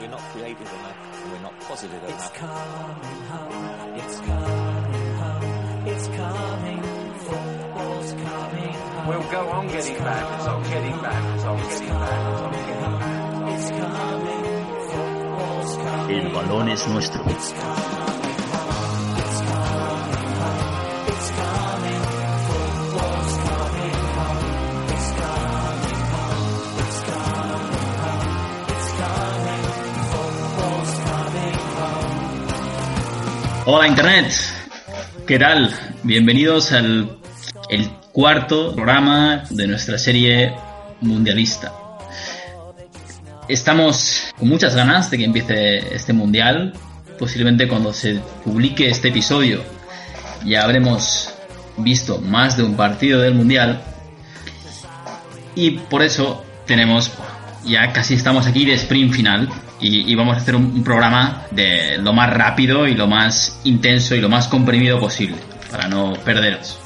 We're not creative enough. We're not positive enough. It's coming home. It's coming home. It's coming. Football's coming home. We'll go on getting back, on getting back, on getting back, on getting back. It's coming. Football's coming. El balón es nuestro. It's coming Hola Internet, ¿qué tal? Bienvenidos al el cuarto programa de nuestra serie mundialista. Estamos con muchas ganas de que empiece este mundial. Posiblemente cuando se publique este episodio ya habremos visto más de un partido del mundial. Y por eso tenemos, ya casi estamos aquí de sprint final y, vamos a hacer un, programa de lo más rápido y lo más intenso y lo más comprimido posible para no perderos.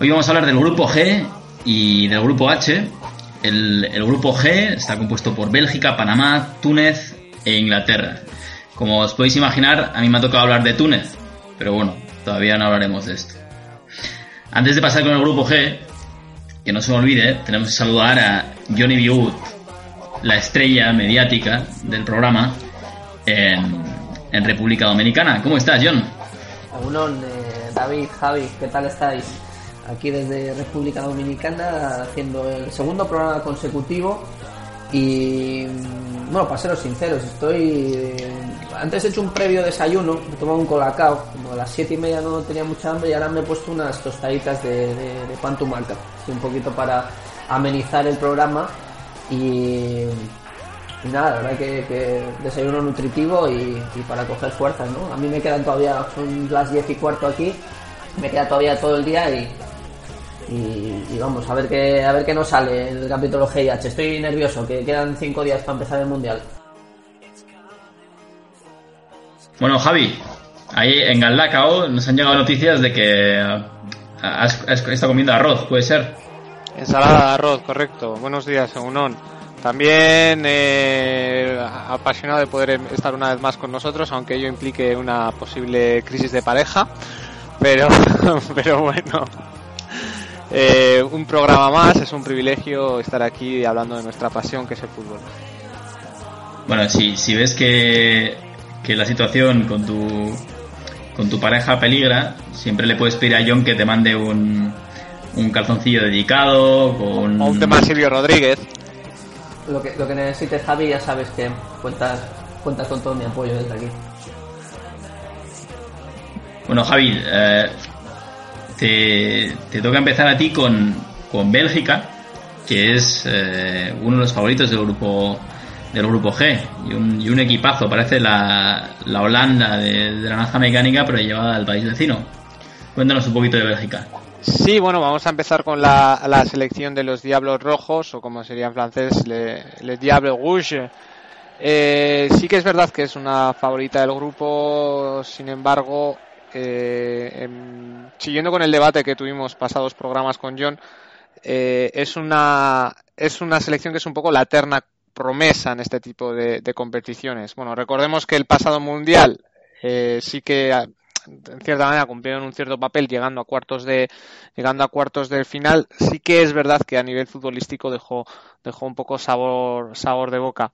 Hoy vamos a hablar del grupo G y del grupo H. El, el grupo G está compuesto por Bélgica, Panamá, Túnez e Inglaterra. Como os podéis imaginar, a mí me ha tocado hablar de Túnez, pero bueno, todavía no hablaremos de esto. Antes de pasar con el grupo G, que no se me olvide, tenemos que saludar a Johnny B. La estrella mediática del programa en, en República Dominicana. ¿Cómo estás, John? Unón, eh, David, Javi, ¿qué tal estáis? Aquí desde República Dominicana haciendo el segundo programa consecutivo y mm, bueno, para seros sinceros, estoy... Antes he hecho un previo desayuno, he tomado un colacao, como a las siete y media no tenía mucha hambre y ahora me he puesto unas tostaditas de, de, de pan tumaca, un poquito para amenizar el programa y, nada, la verdad que, que desayuno nutritivo y, para coger fuerzas, ¿no? A mí me quedan todavía, son las diez y cuarto aquí, me queda todavía todo el día y, y, y vamos, a ver qué a ver qué nos sale el capítulo GIH. Estoy nervioso, que quedan cinco días para empezar el mundial. Bueno, Javi, ahí en Galdacao nos han llegado noticias de que has, has estado comiendo arroz, ¿puede ser? Ensalada de arroz, correcto. Buenos días, Unón. También eh, apasionado de poder estar una vez más con nosotros, aunque ello implique una posible crisis de pareja. Pero, pero bueno, eh, un programa más, es un privilegio estar aquí hablando de nuestra pasión que es el fútbol. Bueno, si, si ves que, que la situación con tu, con tu pareja peligra, siempre le puedes pedir a John que te mande un, un calzoncillo dedicado, con... O un tema Silvio Rodríguez. Lo que, lo que necesites, Javi, ya sabes que cuentas, cuentas con todo mi apoyo desde aquí. Bueno, Javi, eh, te, te toca empezar a ti con, con Bélgica, que es eh, uno de los favoritos del grupo del grupo G y un, y un equipazo, parece la, la Holanda de, de la naranja mecánica, pero llevada al país vecino. Cuéntanos un poquito de Bélgica. Sí, bueno, vamos a empezar con la, la selección de los Diablos Rojos, o como sería en francés, les le Diables Rouges. Eh, sí que es verdad que es una favorita del grupo, sin embargo, eh, em, siguiendo con el debate que tuvimos pasados programas con John, eh, es una es una selección que es un poco la eterna promesa en este tipo de, de competiciones. Bueno, recordemos que el pasado mundial eh, sí que en cierta manera cumplieron un cierto papel llegando a cuartos de llegando a cuartos final. Sí que es verdad que a nivel futbolístico dejó dejó un poco sabor sabor de boca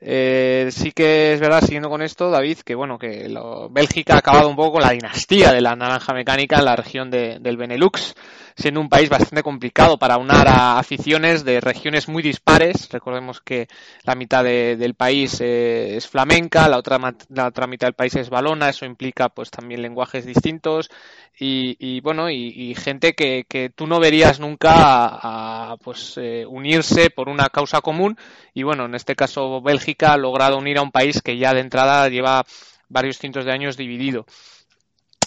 eh, sí que es verdad siguiendo con esto David que bueno que lo, Bélgica ha acabado un poco con la dinastía de la naranja mecánica en la región de, del Benelux siendo un país bastante complicado para unar a aficiones de regiones muy dispares. Recordemos que la mitad de, del país eh, es flamenca, la otra, la otra mitad del país es balona, eso implica pues también lenguajes distintos y, y bueno, y, gente que, que tú no verías nunca a, a pues eh, unirse por una causa común y bueno, en este caso Bélgica ha logrado unir a un país que ya de entrada lleva varios cientos de años dividido.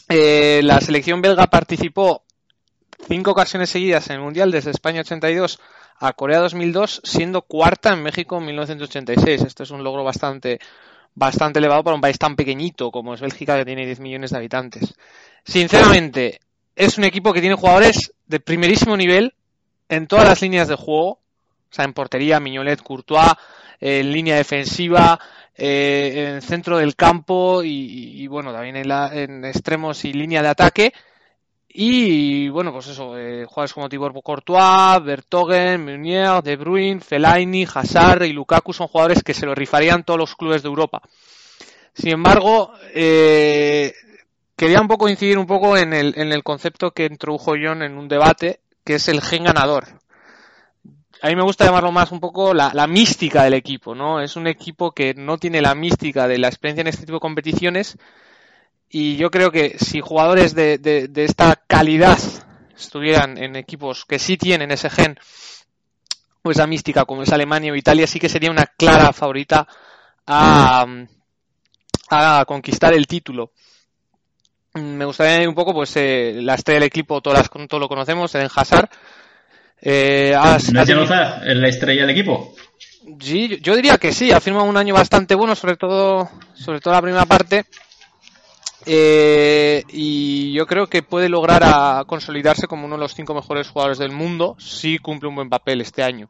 Eh, la selección belga participó cinco ocasiones seguidas en el Mundial desde España 82 a Corea 2002, siendo cuarta en México en 1986. Esto es un logro bastante, bastante elevado para un país tan pequeñito como es Bélgica, que tiene 10 millones de habitantes. Sinceramente, es un equipo que tiene jugadores de primerísimo nivel en todas las líneas de juego, o sea, en portería, Miñolet, Courtois, en línea defensiva, eh, en centro del campo y, y, bueno, también en, la- en extremos y línea de ataque. Y bueno, pues eso, eh, jugadores como Tibor Courtois, Bertogen, Meunier, De Bruyne, Fellaini, Hazard y Lukaku son jugadores que se lo rifarían todos los clubes de Europa. Sin embargo, eh, quería un poco incidir un poco en el, en el concepto que introdujo John en un debate, que es el gen ganador. A mí me gusta llamarlo más un poco la, la mística del equipo, ¿no? Es un equipo que no tiene la mística de la experiencia en este tipo de competiciones y yo creo que si jugadores de, de, esta calidad estuvieran en equipos que sí tienen ese gen o esa mística como es Alemania o Italia, sí que sería una clara favorita a, a conquistar el título. Mm, Me gustaría un poco, pues, eh, la estrella del equipo, todas todos lo conocemos, Eden Hazard. Eh, ha- ¿No es la estrella del equipo? Sí, yo- diría que sí, ha firmado un año bastante bueno, sobre todo, sobre todo la primera parte. Eh, y yo creo que puede lograr a consolidarse como uno de los cinco mejores jugadores del mundo si cumple un buen papel este año.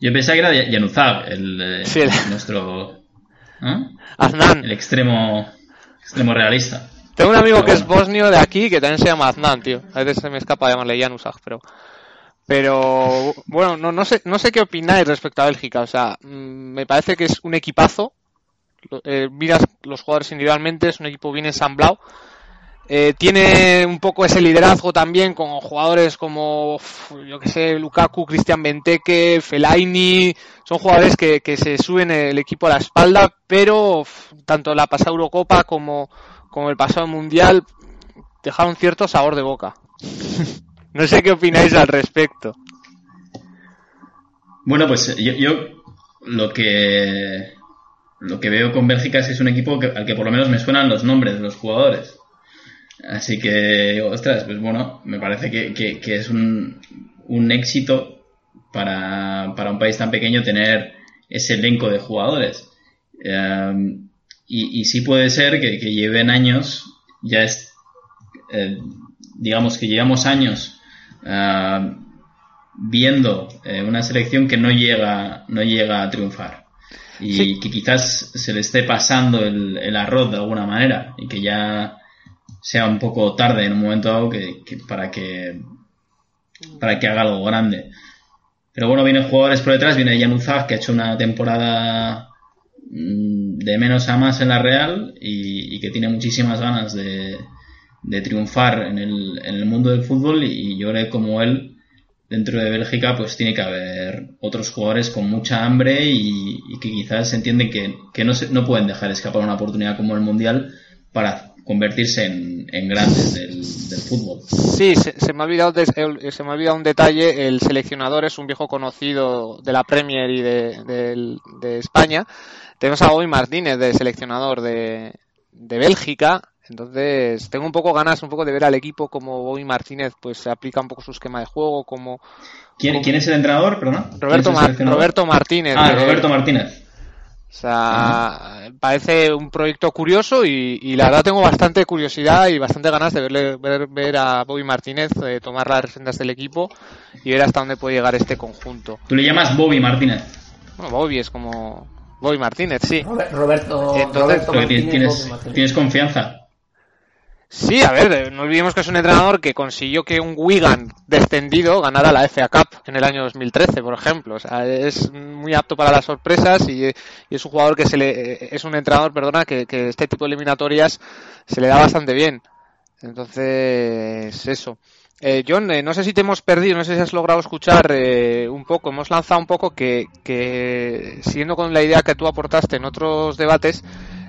Yo pensaba que era Januzaj, el, eh, Sí, el- nuestro... ¿eh? Aznan. El extremo, extremo realista. Tengo un amigo Pero que es bosnio de aquí que también se llama Aznan, tío. A veces se me escapa llamarle Januzaj, pero. Pero bueno, no, no sé, no sé qué opináis respecto a Bélgica. O sea, mm, me parece que es un equipazo. Eh, miras los jugadores individualmente, es un equipo bien ensamblado. Eh, tiene un poco ese liderazgo también con jugadores como, yo que sé, Lukaku, Cristian Benteke, Fellaini. Son jugadores que, que se suben el equipo a la espalda, pero tanto la pasada Eurocopa como, como el pasado Mundial dejaron cierto sabor de boca. no sé qué opináis al respecto. Bueno, pues yo, lo que lo que veo con Bélgica es que es un equipo al que por lo menos me suenan los nombres de los jugadores. Así que, ostras, pues bueno, me parece que, que- es un, un éxito para, para un país tan pequeño tener ese elenco de jugadores. Eh, y, y sí puede ser que, que lleven años, ya es, eh, digamos que llevamos años eh, viendo eh, una selección que no llega, no llega a triunfar. Y Sí. que quizás se le esté pasando el, el arroz de alguna manera y que ya sea un poco tarde en un momento dado que, que para que para que haga algo grande. Pero bueno, vienen jugadores por detrás, viene Januzaj que ha hecho una temporada mm, de menos a más en la Real y, y que tiene muchísimas ganas de, de triunfar en el, en el mundo del fútbol y yo creo que como él dentro de Bélgica pues tiene que haber otros jugadores con mucha hambre y, que quizás entienden que, que no, se- no pueden dejar escapar una oportunidad como el Mundial para convertirse en, en grandes del, fútbol. Sí, se, me ha olvidado des- el- se me ha olvidado un detalle. El seleccionador es un viejo conocido de la Premier y de, de España. Tenemos a Bobby Martínez de seleccionador de, de Bélgica. Entonces, tengo un poco ganas un poco de ver al equipo como Bobby Martínez pues se aplica un poco su esquema de juego, como ¿Quién, quién es el entrenador? ¿Quién Roberto, Mar- Martínez. Ah, de- Roberto Martínez. O sea, parece un proyecto curioso y, y la verdad tengo bastante curiosidad y bastante ganas de verle, ver, ver a Bobby Martínez eh, tomar las riendas del equipo y ver hasta dónde puede llegar este conjunto. Tú le llamas Bobby Martínez. Bueno, Bobby es como Bobby Martínez, sí. Robert- Roberto, Entonces, Roberto Martínez, tienes, Bobby Martínez. tienes confianza. Sí, a ver, eh, no olvidemos que es un entrenador que consiguió que un Wigan descendido ganara la FA Cup en el año 2013, por ejemplo. O sea, es muy apto para las sorpresas y, es un jugador que se le, eh, es un entrenador, perdona, que, que este tipo de eliminatorias se le da bastante bien. Entonces, eso. Eh, John, eh, no sé si te hemos perdido, no sé si has logrado escuchar eh, un poco, hemos lanzado un poco que, que, siguiendo con la idea que tú aportaste en otros debates,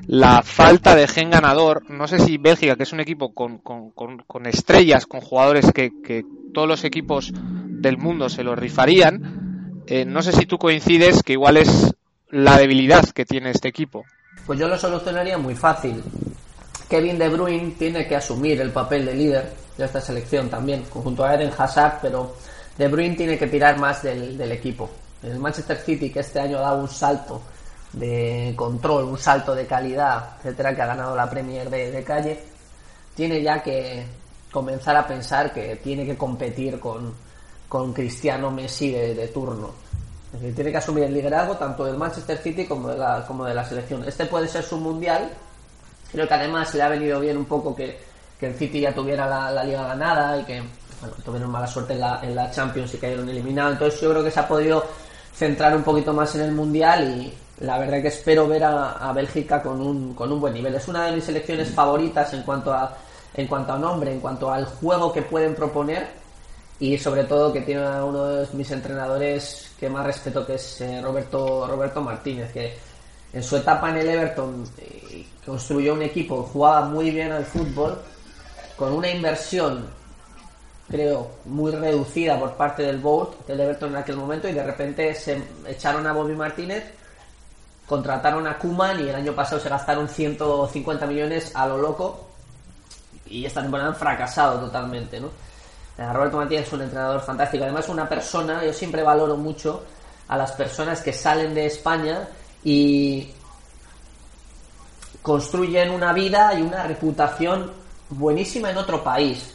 la falta de gen ganador, no sé si Bélgica, que es un equipo con, con, con, estrellas, con jugadores que, que, todos los equipos del mundo se lo rifarían, eh, no sé si tú coincides que igual es la debilidad que tiene este equipo. Pues yo lo solucionaría muy fácil. Kevin De Bruyne tiene que asumir el papel de líder de esta selección también, junto a Eden Hazard, pero De Bruyne tiene que tirar más del, del equipo. El Manchester City, que este año da un salto de control, un salto de calidad, etcétera, que ha ganado la Premier de, de calle, tiene ya que comenzar a pensar que tiene que competir con, con Cristiano Messi de, turno. Tiene que asumir el liderazgo tanto del Manchester City como de, la, como de la selección. Este puede ser su mundial. Creo que además le ha venido bien un poco que, que el City ya tuviera la, la liga ganada y que tuvieron mala suerte en la, en la Champions y cayeron eliminados. Entonces yo creo que se ha podido centrar un poquito más en el mundial y la verdad que espero ver a, a Bélgica con un, con un buen nivel. Es una de mis selecciones favoritas en cuanto a en cuanto a nombre, en cuanto al juego que pueden proponer y sobre todo que tiene a uno de mis entrenadores que más respeto que es eh, Roberto Roberto Martínez que en su etapa en el Everton eh, construyó un equipo jugaba muy bien al fútbol con una inversión creo muy reducida por parte del board del Everton en aquel momento y de repente se echaron a Bobby Martínez contrataron a Kuman y el año pasado se gastaron 150 millones a lo loco y esta temporada han fracasado totalmente, ¿no? Eh, Roberto Martínez es un entrenador fantástico, además una persona, yo siempre valoro mucho a las personas que salen de España y construyen una vida y una reputación buenísima en otro país.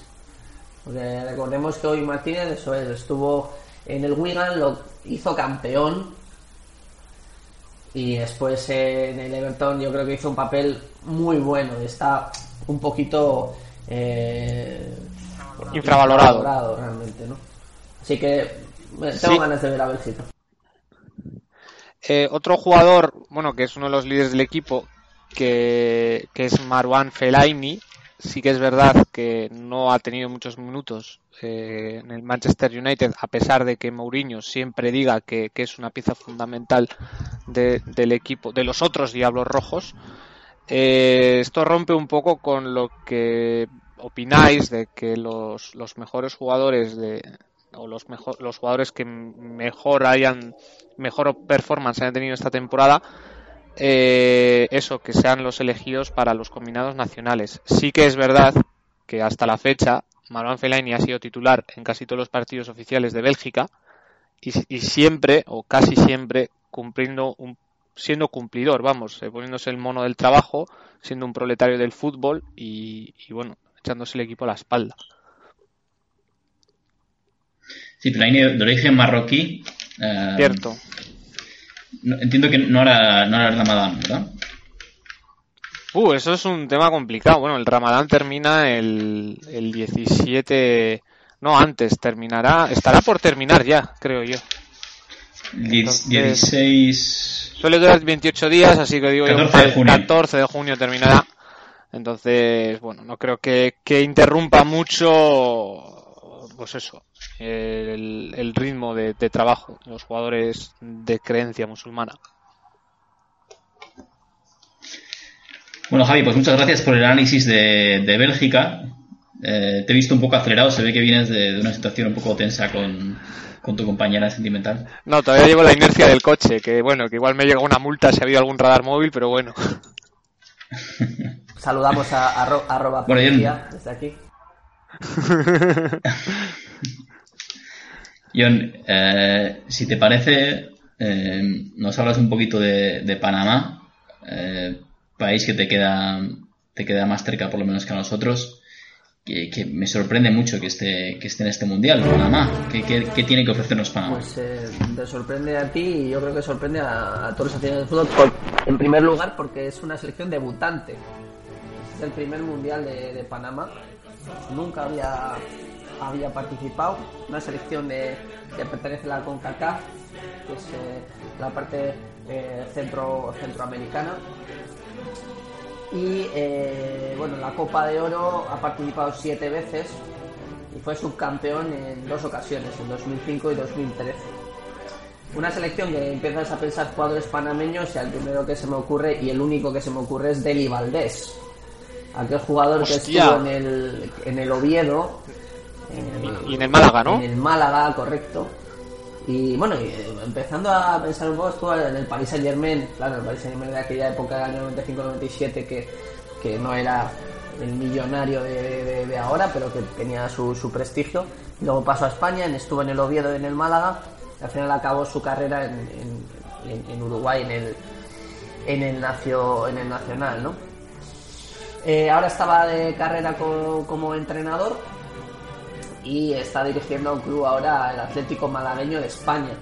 Porque recordemos que hoy Martínez estuvo en el Wigan, lo hizo campeón y después eh, en el Everton yo creo que hizo un papel muy bueno. Está un poquito eh, Infravalorado. infravalorado realmente, ¿no? Así que eh, tengo Sí. ganas de ver a Bélgica. Eh, otro jugador, bueno, que es uno de los líderes del equipo, que, que es Marwan Fellaini, sí que es verdad que no ha tenido muchos minutos eh, en el Manchester United, a pesar de que Mourinho siempre diga que, que es una pieza fundamental de- del equipo, de los otros Diablos Rojos. Eh, esto rompe un poco con lo que opináis de que los, los mejores jugadores de o los mejor, los jugadores que mejor hayan mejor performance hayan tenido esta temporada eh, eso que sean los elegidos para los combinados nacionales sí que es verdad que hasta la fecha Marwan Fellaini ha sido titular en casi todos los partidos oficiales de Bélgica y, y siempre o casi siempre cumpliendo un siendo cumplidor, vamos, eh, poniéndose el mono del trabajo, siendo un proletario del fútbol y, y, bueno, echándose el equipo a la espalda. Sí, Fellaini de origen marroquí. eh, Cierto. no- entiendo que no era, no era Ramadán, ¿verdad? Uh, eso es un tema complicado. Bueno, el Ramadán termina el, el 17, no antes, terminará, estará por terminar ya, creo yo. Entonces- 16. Suele durar 28 días, así que digo yo, 14 de el junio. 14 de junio terminará. Entonces, bueno, no creo que, que interrumpa mucho, pues eso, el, el ritmo de, de trabajo de los jugadores de creencia musulmana. Bueno, Javi, pues muchas gracias por el análisis de, de Bélgica. Eh, te he visto un poco acelerado, se ve que vienes de, de una situación un poco tensa con, con tu compañera sentimental. No, todavía llevo la inercia del coche, que bueno, que igual me llega una multa si ha habido algún radar móvil, pero bueno. Saludamos a, a Ro- arroba Bueno, policía desde aquí. John, eh, si te parece, eh, nos hablas un poquito de, de Panamá, eh, país que te queda, te queda más cerca por lo menos que a nosotros, que, que me sorprende mucho que esté, que esté en este mundial, Panamá. ¿Qué, qué, qué tiene que ofrecernos Panamá? Pues eh, te sorprende a ti y yo creo que sorprende a, a todos los aficionados del fútbol. por- en primer lugar, porque es una selección debutante. Es el primer mundial de, de Panamá. Nunca había, había participado. Una selección de, que pertenece a la CONCACAF, que es eh, la parte eh, centro, centroamericana. Y eh, bueno, en la Copa de Oro ha participado siete veces y fue subcampeón en dos ocasiones, en 2005 y 2013. Una selección que empiezas a pensar jugadores panameños y al primero que se me ocurre y el único que se me ocurre es Deli Valdés. Aquel jugador que estuvo en el, en el Oviedo. en Y en el Málaga, ¿no? En el Málaga, correcto. Y bueno, eh, empezando a pensar un poco, estuvo en el Paris Saint Germain, claro, el Paris Saint Germain de aquella época del año 95-97 que, que no era el millonario de, ahora, pero que tenía su, su prestigio. Luego pasó a España, estuvo en el Oviedo y en el Málaga, y al final acabó su carrera en, en- Uruguay, en el, en el, nacio, en el Nacional, ¿no? Eh, ahora estaba de carrera co- como entrenador y está dirigiendo a un club ahora, el Atlético Malagueño de España.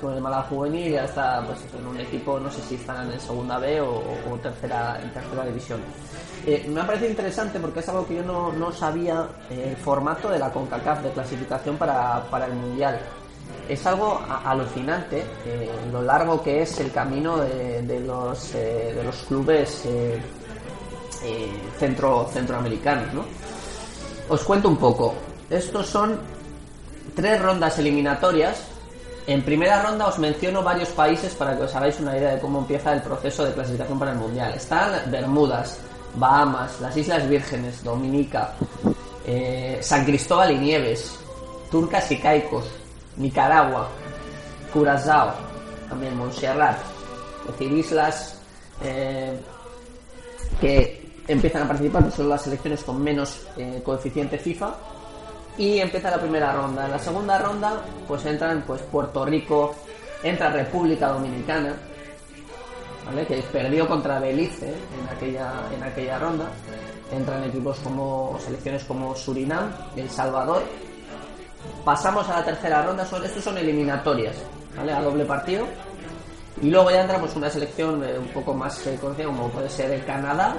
Con el Málaga Juvenil ya está pues, en un equipo, no sé si están en segunda B o, tercera, en tercera división. Eh, me ha parecido interesante porque es algo que yo no, no sabía eh, el formato de la CONCACAF de clasificación para, para el Mundial. Es algo alucinante eh, lo largo que es el camino de, de los, de los clubes centro, centroamericanos. ¿no? Os cuento un poco. Estos son tres rondas eliminatorias. En primera ronda os menciono varios países para que os hagáis una idea de cómo empieza el proceso de clasificación para el Mundial. Están Bermudas, Bahamas, las Islas Vírgenes, Dominica, eh, San Cristóbal y Nieves, Turcas y Caicos, Nicaragua, Curazao, también Montserrat, es decir, islas eh, que empiezan a participar, pues son las selecciones con menos eh, coeficiente FIFA y empieza la primera ronda. En la segunda ronda pues entran pues Puerto Rico, entra República Dominicana, ¿vale? que perdió contra Belice en aquella, en aquella ronda. Entran equipos como selecciones como Surinam, El Salvador. Pasamos a la tercera ronda, son, estos son eliminatorias, ¿vale? a doble partido. Y luego ya entra pues, una selección eh, un poco más eh, conocida como puede ser el Canadá,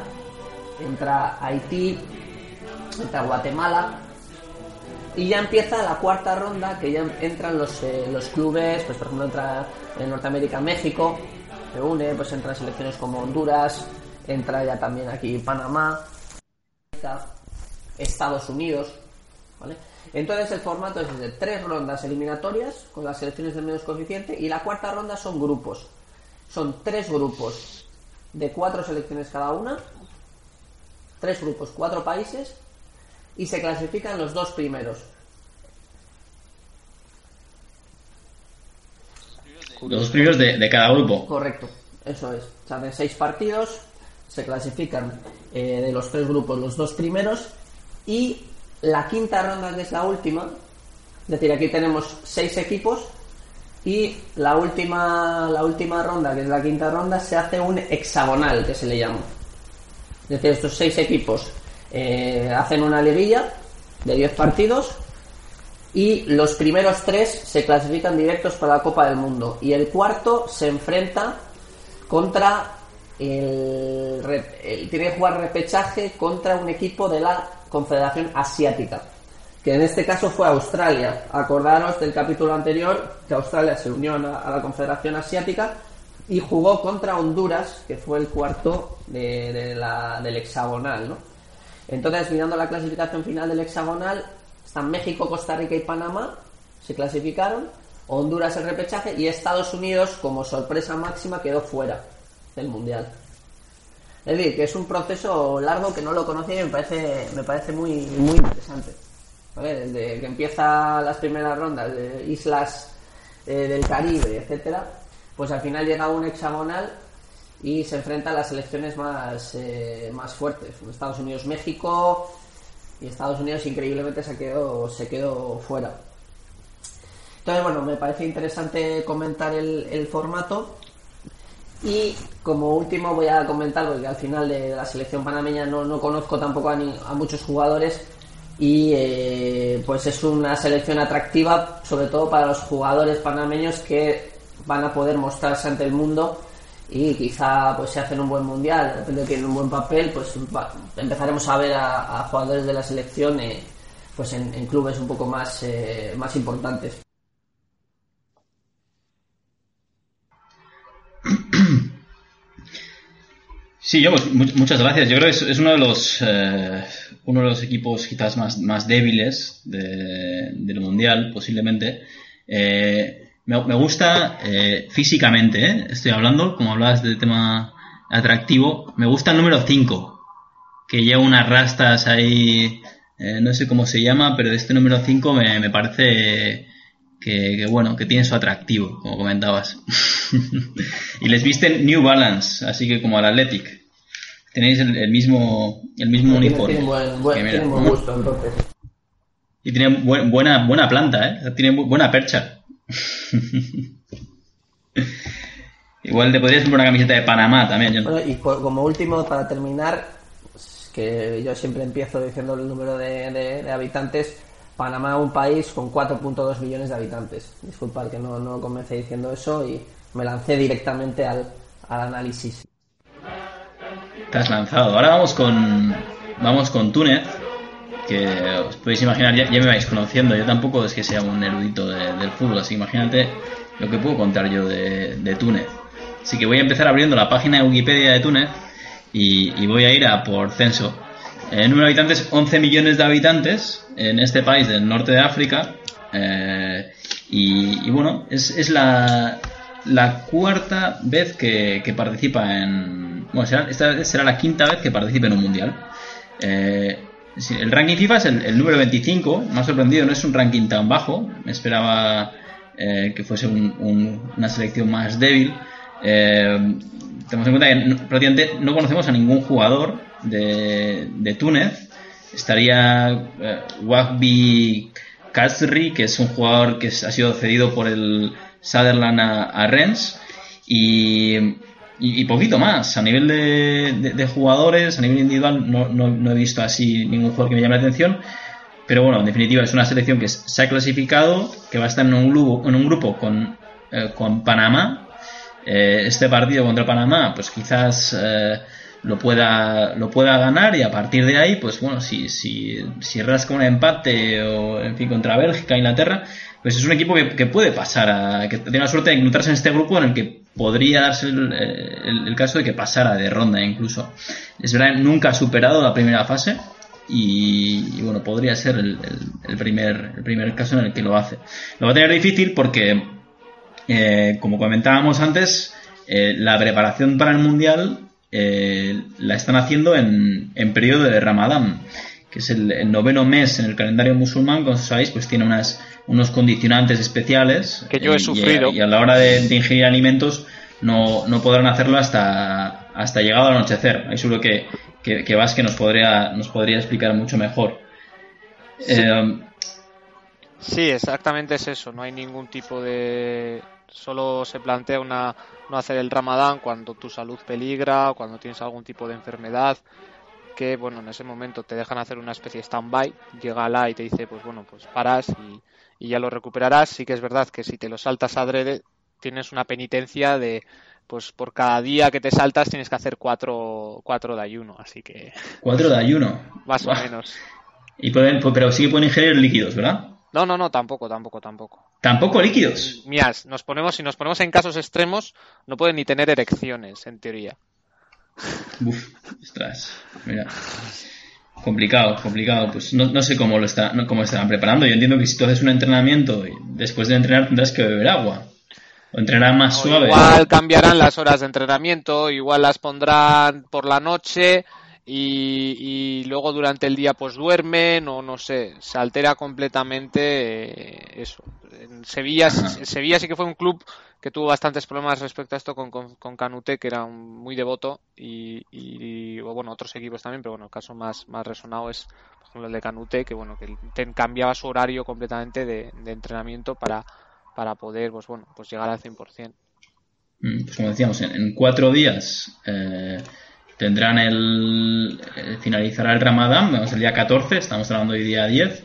entra Haití, entra Guatemala, y ya empieza la cuarta ronda, que ya entran los, eh, los clubes, pues por ejemplo entra en Norteamérica México, se une, pues entran selecciones como Honduras, entra ya también aquí Panamá, Estados Unidos, ¿vale? Entonces el formato es de tres rondas eliminatorias con las selecciones de menos coeficiente y la cuarta ronda son grupos. Son tres grupos de cuatro selecciones cada una, tres grupos, cuatro países y se clasifican los dos primeros. Los dos primeros de, de cada grupo. Correcto, eso es. Se hacen seis partidos, se clasifican eh, de los tres grupos los dos primeros y la quinta ronda, que es la última, es decir, aquí tenemos seis equipos y la última, la última ronda, que es la quinta ronda, se hace un hexagonal, que se le llama. Es decir, estos seis equipos eh, hacen una liguilla de 10 partidos y los primeros tres se clasifican directos para la Copa del Mundo y el cuarto se enfrenta contra el, tiene que jugar repechaje contra un equipo de la Confederación Asiática que en este caso fue Australia acordaros del capítulo anterior que Australia se unió a la, Confederación Asiática y jugó contra Honduras que fue el cuarto de la- del hexagonal ¿no? Entonces mirando la clasificación final del hexagonal están México, Costa Rica y Panamá, se clasificaron, Honduras el repechaje y Estados Unidos, como sorpresa máxima, quedó fuera del Mundial. Es decir, que es un proceso largo que no lo conocía y me parece, me parece muy, muy interesante. ¿Vale? Desde que empieza las primeras rondas islas eh, del Caribe, etcétera, pues al final llega un hexagonal y se enfrenta a las selecciones más, eh, más fuertes. Estados Unidos, México, y Estados Unidos increíblemente se quedó, se quedó fuera. Entonces, bueno, me parece interesante comentar el, el formato. Y como último voy a comentar, porque al final de la selección panameña no, no conozco tampoco a, ni- a muchos jugadores. Y eh, pues es una selección atractiva, sobre todo para los jugadores panameños que van a poder mostrarse ante el mundo y quizá pues si hacen un buen mundial, de repente tienen un buen papel, pues empezaremos a ver a, jugadores de la selección eh, pues en, clubes un poco más, eh, más importantes. Sí, yo, pues mu- muchas gracias. Yo creo que es, uno de los eh, uno de los equipos quizás más, más débiles de- del mundial, posiblemente. Me, me gusta eh, físicamente, ¿eh? estoy hablando, como hablabas de tema atractivo, me gusta el número 5, que lleva unas rastas ahí, eh, no sé cómo se llama, pero este número 5 me, me parece que, que, bueno, que tiene su atractivo, como comentabas. y les visten New Balance, así que como al Athletic. Tenéis el, el mismo el mismo Tienen, uniforme. tienen buen, buen- Que mira, tienen buen gusto, entonces. Y tiene buen- buena buena planta, ¿eh? Tiene bu- buena percha. Igual te podrías comprar una camiseta de Panamá también. Bueno, y por- como último, para terminar, que yo siempre empiezo diciendo el número de, de- de habitantes, Panamá un país con 4.2 millones de habitantes. Disculpad que no, no comencé diciendo eso y me lancé directamente al, al análisis. Te has lanzado. Ahora vamos con vamos con Túnez, que os podéis imaginar, ya, me vais conociendo. Yo tampoco es que sea un erudito de- del fútbol, así imagínate lo que puedo contar yo de, Túnez. Así que voy a empezar abriendo la página de Wikipedia de Túnez y, voy a ir a por censo. El número de habitantes, 11 millones de habitantes en este país del norte de África. eh, y, bueno, es, es la, la cuarta vez que, participa en. Bueno, será, esta será la quinta vez que participa en un mundial. Eh, el ranking FIFA es el, número 25. Me ha sorprendido, no es un ranking tan bajo. Me esperaba eh, que fuese un- un- una selección más débil. Eh, tenemos en cuenta que prácticamente no conocemos a ningún jugador de, Túnez. Estaría eh, Wahbi que es un jugador que ha sido cedido por el Sutherland a, a Rennes. Y, y, poquito más. A nivel de jugadores, a nivel individual, no, no- no he visto así ningún jugador que me llame la atención. Pero bueno, en definitiva es una selección que se ha clasificado, que va a estar en un grupo, en un grupo con, eh, con Panamá. Eh, este partido contra Panamá, pues quizás eh, lo pueda lo pueda ganar y a partir de ahí, pues bueno, si, si, si rasca un empate o en fin contra Bélgica, Inglaterra, pues es un equipo que, que puede pasar a, que tiene la suerte de encontrarse en este grupo en el que podría darse el, el- el caso de que pasara de ronda incluso. Es verdad, nunca ha superado la primera fase y, bueno, podría ser el, primer, el primer caso en el que lo hace. Lo va a tener difícil porque, eh, como comentábamos antes, eh, la preparación para el Mundial eh, la están haciendo en, en periodo de Ramadán, que es el noveno mes en el calendario musulmán, como sabéis, pues tiene unas, unos condicionantes especiales. Que yo he eh, y- sufrido. Y, a la hora de, de ingerir alimentos no, no podrán hacerlo hasta, hasta llegado al anochecer. Ahí seguro que, que, que Vázquez nos podría, nos podría explicar mucho mejor. Eh, Sí, exactamente es eso. No hay ningún tipo de. Solo se plantea una no hacer el Ramadán cuando tu salud peligra, o cuando tienes algún tipo de enfermedad. Que bueno, en ese momento te dejan hacer una especie de stand-by. Llega la y te dice, pues bueno, pues paras y, y ya lo recuperarás. Sí que es verdad que si te lo saltas adrede, tienes una penitencia de. Pues por cada día que te saltas tienes que hacer cuatro, cuatro de ayuno. Así que cuatro de ayuno. más o menos. Y pueden, pues, pero sí que pueden ingerir líquidos, ¿verdad? No, no, no, tampoco, tampoco, tampoco. Tampoco líquidos. Mías, nos ponemos, si nos ponemos en casos extremos, no pueden ni tener erecciones, en teoría. Uf, ostras, mira. Complicado, complicado. Pues no, no sé cómo lo está, no, cómo estarán preparando. Yo entiendo que si tú haces un entrenamiento después de entrenar tendrás que beber agua. O entrenarás más O suave. Igual cambiarán las horas de entrenamiento, igual las pondrán por la noche y, y luego durante el día pues duermen o no sé, se altera completamente eh, eso. En Sevilla. Sevilla sí que fue un club que tuvo bastantes problemas respecto a esto con, con, con Canute, que era un- muy devoto, y, y- o bueno, otros equipos también, pero bueno, el caso más, más resonado es, por ejemplo, el de Canute, que bueno, que ten- cambiaba su horario completamente de, de entrenamiento para, para poder, pues bueno, pues llegar al 100%. Mm, Pues como decíamos, en, en cuatro días eh, tendrán el. eh, finalizará el Ramadán, vamos el día 14, estamos hablando hoy día 10.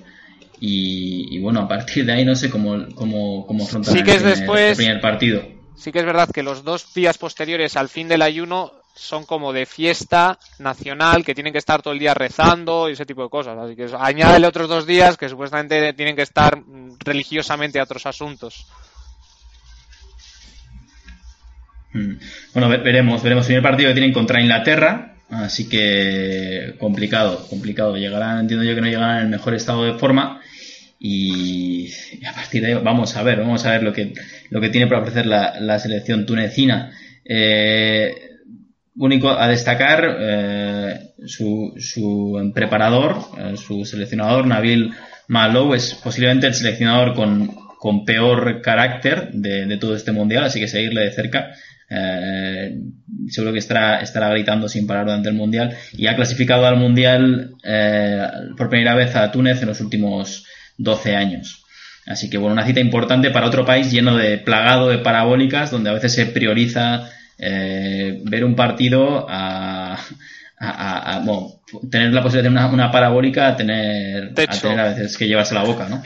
Y, y bueno, a partir de ahí no sé cómo, cómo, cómo afrontarán Sí que es el, primer, después- el primer partido. Sí que es verdad que los dos días posteriores al fin del ayuno son como de fiesta nacional, que tienen que estar todo el día rezando y ese tipo de cosas. Así que añádele otros dos días que supuestamente tienen que estar mm, religiosamente a otros asuntos. Bueno, ve- veremos, veremos. El primer partido que tienen contra Inglaterra, así que complicado, complicado. Llegarán, entiendo yo que no llegarán en el mejor estado de forma. Y, a partir de ahí vamos a ver, vamos a ver lo que, lo que tiene para ofrecer la, selección tunecina. Eh, único a destacar eh, su, su preparador, eh, su seleccionador Nabil Malou es posiblemente el seleccionador con, con peor carácter de todo este mundial, así que seguirle de cerca. Eh, seguro que estará, estará gritando sin parar durante el mundial y ha clasificado al mundial eh, por primera vez a Túnez en los últimos 12 años. Así que bueno, una cita importante para otro país lleno de plagado de parabólicas, donde a veces se prioriza eh, ver un partido a, a, a- a- bueno, tener la posibilidad de una, una parabólica a tener, a tener a veces que llevarse la boca, ¿no?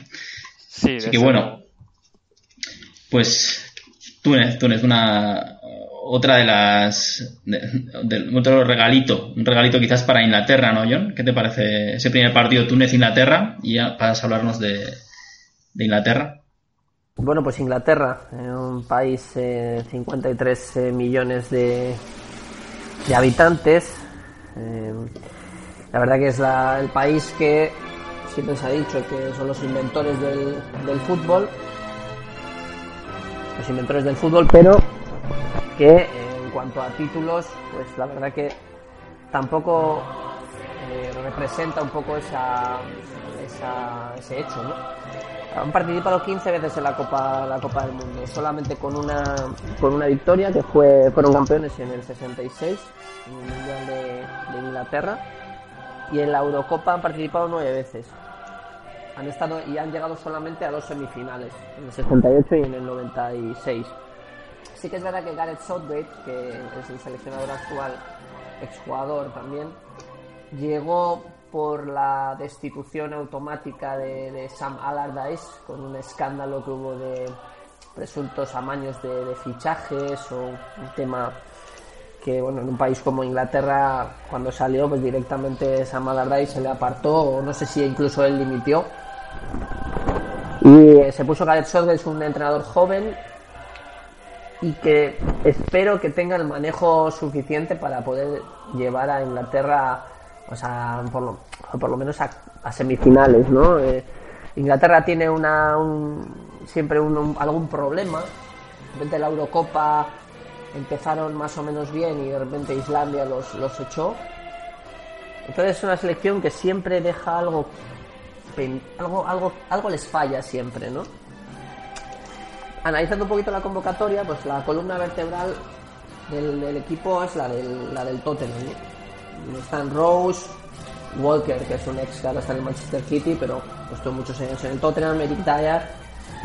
Sí, Así que bueno, pues Túnez, Túnez, una otra de las otro regalito, un regalito quizás para Inglaterra, ¿no, John? ¿Qué te parece ese primer partido Túnez-Inglaterra? Y ya pasas a hablarnos de, de Inglaterra. Bueno, pues Inglaterra, eh, un país eh, 53 eh, millones de, de habitantes. eh, la verdad que es la- el país que siempre se ha dicho que son los inventores del, del fútbol. Los inventores del fútbol, pero que eh, en cuanto a títulos, pues la verdad que tampoco eh, representa un poco esa, esa- ese hecho. Han participado 15 veces en la Copa, la Copa del Mundo, solamente con una, con una victoria, que fue, fueron campeones en el 66, en el Mundial de, Inglaterra, y en la Eurocopa han participado nueve veces. Han estado y han llegado solamente a dos semifinales, en el 68 y en el 96. Sí que es verdad que Gareth Southgate, que es el seleccionador actual, exjugador también, llegó por la destitución automática de, Sam Allardyce con un escándalo que hubo de presuntos amaños de, de fichajes o un tema que bueno en un país como Inglaterra cuando salió pues directamente Sam Allardyce se le apartó o no sé si incluso él dimitió. Y eh, se puso Gareth Southgate es un entrenador joven y que espero que tenga el manejo suficiente para poder llevar a Inglaterra o sea, por lo, por lo menos a, a semifinales, ¿no? Eh, Inglaterra tiene una, un- siempre un- algún problema. De repente la Eurocopa empezaron más o menos bien y de repente Islandia los, los echó. Entonces es una selección que siempre deja algo, algo, algo, algo les falla siempre, ¿no? Analizando un poquito la convocatoria, pues la columna vertebral del, equipo es la del, la del Tottenham. Están Rose, Walker, que es un ex que ahora está en el Manchester City, pero estuvo muchos años en el Tottenham, Eric Dyer,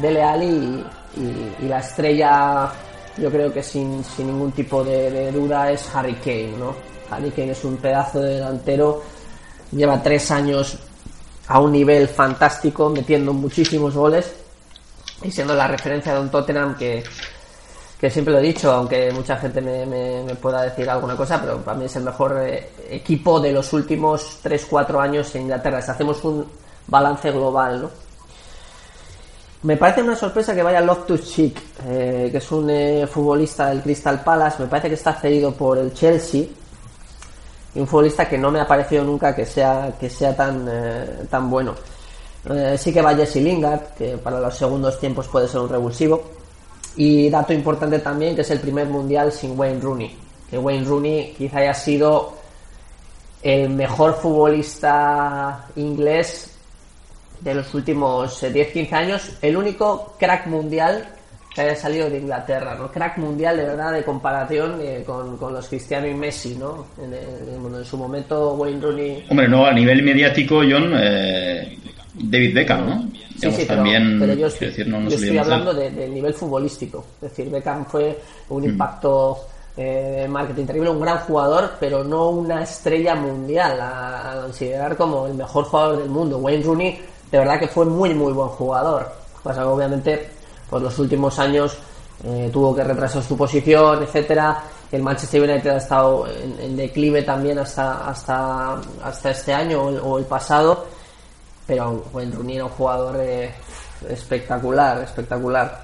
Dele Alli y la estrella, yo creo que sin, sin ningún tipo de, de duda, es Harry Kane, ¿no? Harry Kane es un pedazo de delantero, lleva tres años a un nivel fantástico, metiendo muchísimos goles y siendo la referencia de un Tottenham que, que siempre lo he dicho, aunque mucha gente me, me- pueda decir alguna cosa, pero para mí es el mejor eh, equipo de los últimos 3-4 años en Inglaterra. Si hacemos un balance global, ¿no? Me parece una sorpresa que vaya Loftus Cheek, eh, que es un eh, futbolista del Crystal Palace, me parece que está cedido por el Chelsea y un futbolista que no me ha parecido nunca que sea que sea tan eh, tan bueno. Eh, sí que va Jesse Lingard, que para los segundos tiempos puede ser un revulsivo. Y dato importante también, que es el primer mundial sin Wayne Rooney. Que Wayne Rooney quizá haya sido el mejor futbolista inglés de los últimos eh, 10-15 años, el único crack mundial que haya salido de Inglaterra, ¿no? Crack mundial de verdad de comparación eh, con, con los Cristiano y Messi, ¿no? En, en su momento Wayne Rooney Hombre, no, a nivel mediático, John, eh, David Beckham, ¿no? Sí, Digamos, sí, pero, también, pero yo, quiero decir, no yo estoy hablando de- del nivel futbolístico. Es decir, Beckham fue Mm. un impacto eh, de marketing terrible, un gran jugador, pero no una estrella mundial a, a considerar como el mejor jugador del mundo. Wayne Rooney, de verdad que fue muy, muy buen jugador. Pasa que obviamente, por los últimos años eh, tuvo que retrasar su posición, etcétera. El Manchester United ha estado en, en declive también hasta, hasta, hasta este año o el- o el pasado pero Wayne Rooney era un jugador eh, espectacular, espectacular.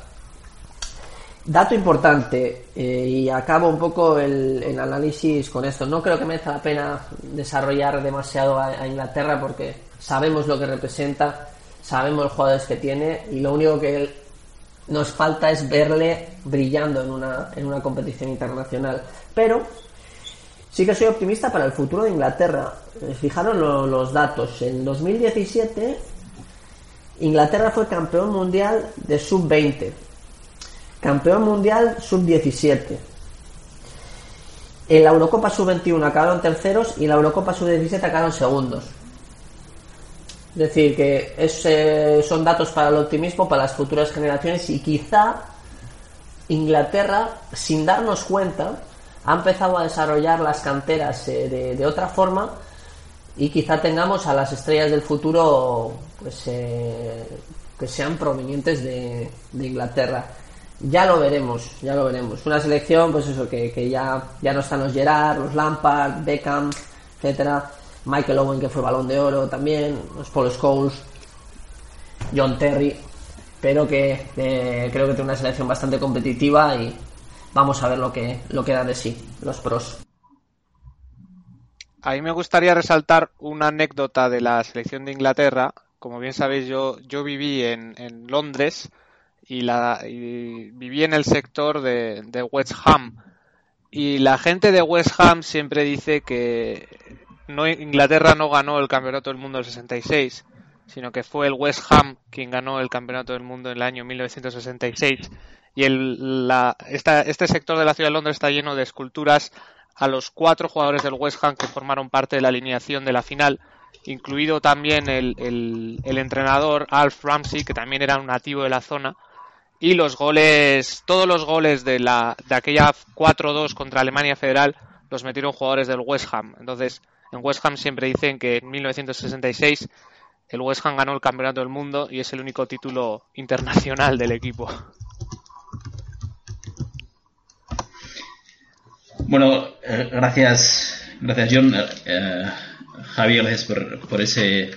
Dato importante, eh, y acabo un poco el, análisis con esto. No creo que merezca la pena desarrollar demasiado a, a Inglaterra porque sabemos lo que representa, sabemos los jugadores que tiene y lo único que nos falta es verle brillando en una, en una competición internacional. Pero Sí que soy optimista para el futuro de Inglaterra. Eh, Fijaros lo- los datos. En 2017, Inglaterra fue campeón mundial de sub-20. Campeón mundial sub-17. En la Eurocopa sub-21 acabaron terceros y en la Eurocopa sub-17 acabaron segundos. Es decir, que es, eh, son datos para el optimismo, para las futuras generaciones y quizá Inglaterra, sin darnos cuenta, ha empezado a desarrollar las canteras eh, de, otra forma y quizá tengamos a las estrellas del futuro pues eh, que sean provenientes de, Inglaterra. Ya lo veremos, ya lo veremos. Una selección, pues eso, que, que ya, ya no están los Gerard, los Lampard, Beckham, etcétera. Michael Owen, que fue balón de oro también, los Paul Scholes, John Terry, pero que eh, creo que tiene una selección bastante competitiva y vamos a ver lo que, lo que da de sí, los pros. A mí me gustaría resaltar una anécdota de la selección de Inglaterra. Como bien sabéis, yo, yo viví en, en Londres y, la, viví en el sector de, de West Ham. Y la gente de West Ham siempre dice que Inglaterra no ganó el Campeonato del Mundo del 66, sino que fue el West Ham quien ganó el Campeonato del Mundo en el año 1966. Y el, la, esta, este sector de la ciudad de Londres está lleno de esculturas a los cuatro jugadores del West Ham que formaron parte de la alineación de la final, incluido también el, el, entrenador Alf Ramsey, que también era un nativo de la zona. Y los goles, todos los goles de, la, de aquella 4-2 contra Alemania Federal los metieron jugadores del West Ham. Entonces, en West Ham siempre dicen que en 1966 el West Ham ganó el Campeonato del Mundo y es el único título internacional del equipo. Bueno, eh, gracias, gracias John. Eh, Javier, gracias por, por, ese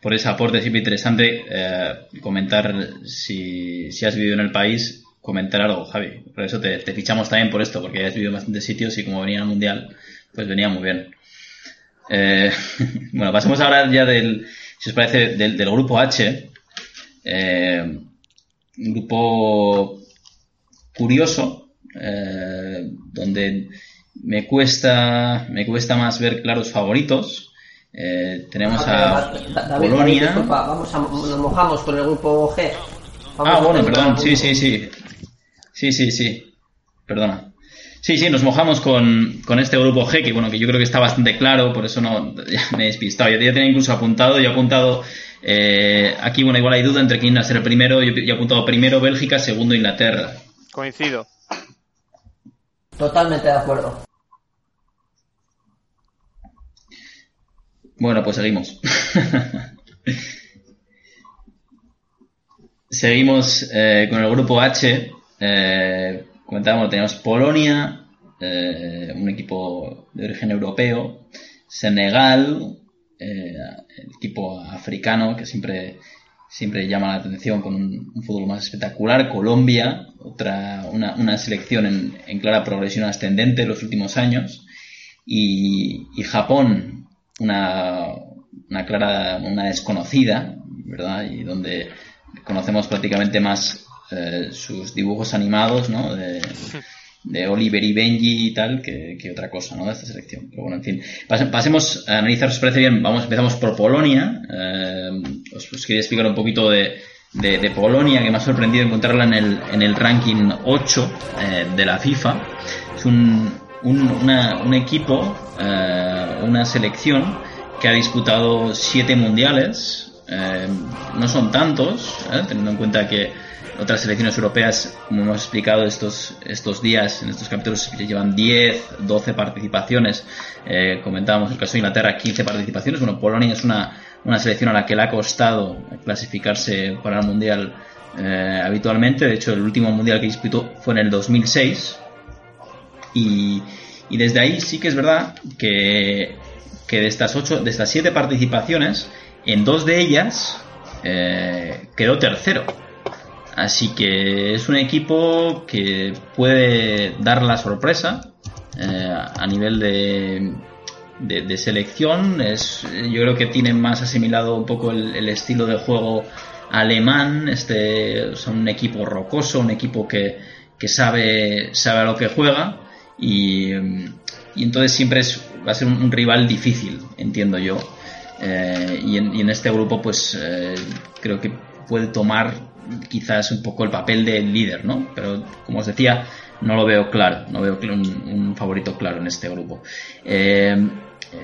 por ese aporte siempre interesante. Eh, comentar si, si, has vivido en el país, comentar algo, Javi. Por eso te, fichamos también por esto, porque has vivido en bastantes sitios y como venía al mundial, pues venía muy bien. Eh, bueno, pasemos ahora ya del, si os parece, del, del grupo H. Eh, un grupo curioso, eh, donde me cuesta, me cuesta más ver claros favoritos. Eh, tenemos a David, Polonia. David, disculpa, vamos a, nos mojamos con el grupo G. Vamos ah, bueno, perdón, sí, sí, sí. Sí, sí, sí. Perdona. Sí, sí, nos mojamos con, con este grupo G, que bueno, que yo creo que está bastante claro, por eso no ya me he despistado. Yo ya tenía incluso apuntado, yo he apuntado eh, aquí, bueno, igual hay duda entre quién va a ser el primero. Yo, yo he apuntado primero Bélgica, segundo Inglaterra. Coincido. Totalmente de acuerdo. Bueno, pues seguimos. seguimos eh, con el grupo H. Eh, comentábamos, teníamos Polonia, eh, un equipo de origen europeo, Senegal, eh, el equipo africano que siempre siempre llama la atención con un, fútbol más espectacular, Colombia, otra una, una selección en, en, clara progresión ascendente en los últimos años, y Japón, una, una clara, una desconocida, ¿verdad? Y donde conocemos prácticamente más eh, sus dibujos animados, ¿no? De, de, Oliver y Benji y tal, que, que, otra cosa, ¿no? De esta selección. Pero bueno, en fin. pasemos a analizar, os parece bien, vamos, empezamos por Polonia. Eh, os, os, quería explicar un poquito de, de, de, Polonia, que me ha sorprendido encontrarla en el, en el ranking 8 eh, de la FIFA. Es un, un, una, un equipo, eh, una selección que ha disputado siete mundiales. Eh, no son tantos, ¿eh? teniendo en cuenta que otras selecciones europeas, como hemos explicado estos, estos días, en estos capítulos, llevan 10, 12 participaciones. Eh, comentábamos el caso de Inglaterra, 15 participaciones. Bueno, Polonia es una, una selección a la que le ha costado clasificarse para el Mundial eh, habitualmente. De hecho, el último Mundial que disputó fue en el 2006. Y, desde ahí sí que es verdad que, que de estas ocho, de estas siete participaciones, en dos de ellas eh, quedó tercero. Así que es un equipo que puede dar la sorpresa eh, a nivel de, de, selección. Es, yo creo que tiene más asimilado un poco el, estilo de juego alemán. Este, son un equipo rocoso, un equipo que, que sabe, sabe a lo que juega. Y, y entonces siempre es, va a ser un, rival difícil, entiendo yo. Eh, y, en, en, este grupo, pues eh, creo que puede tomar quizás un poco el papel del líder, ¿no? Pero como os decía, no lo veo claro, no veo un, favorito claro en este grupo. Eh,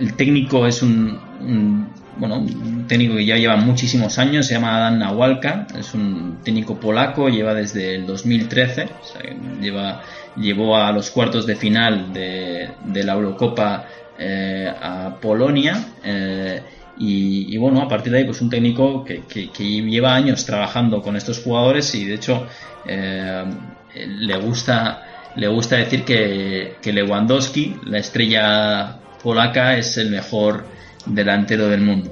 el técnico es un, un- bueno, un técnico que ya lleva muchísimos años, se llama Adam Nawalka, es un técnico polaco, lleva desde el 2013, o sea, lleva, llevó a los cuartos de final de, la Eurocopa eh, a Polonia. eh, y, bueno, a partir de ahí, pues un técnico que, lleva años trabajando con estos jugadores y de hecho eh, le gusta le gusta decir que, Lewandowski, la estrella polaca, es el mejor delantero del mundo,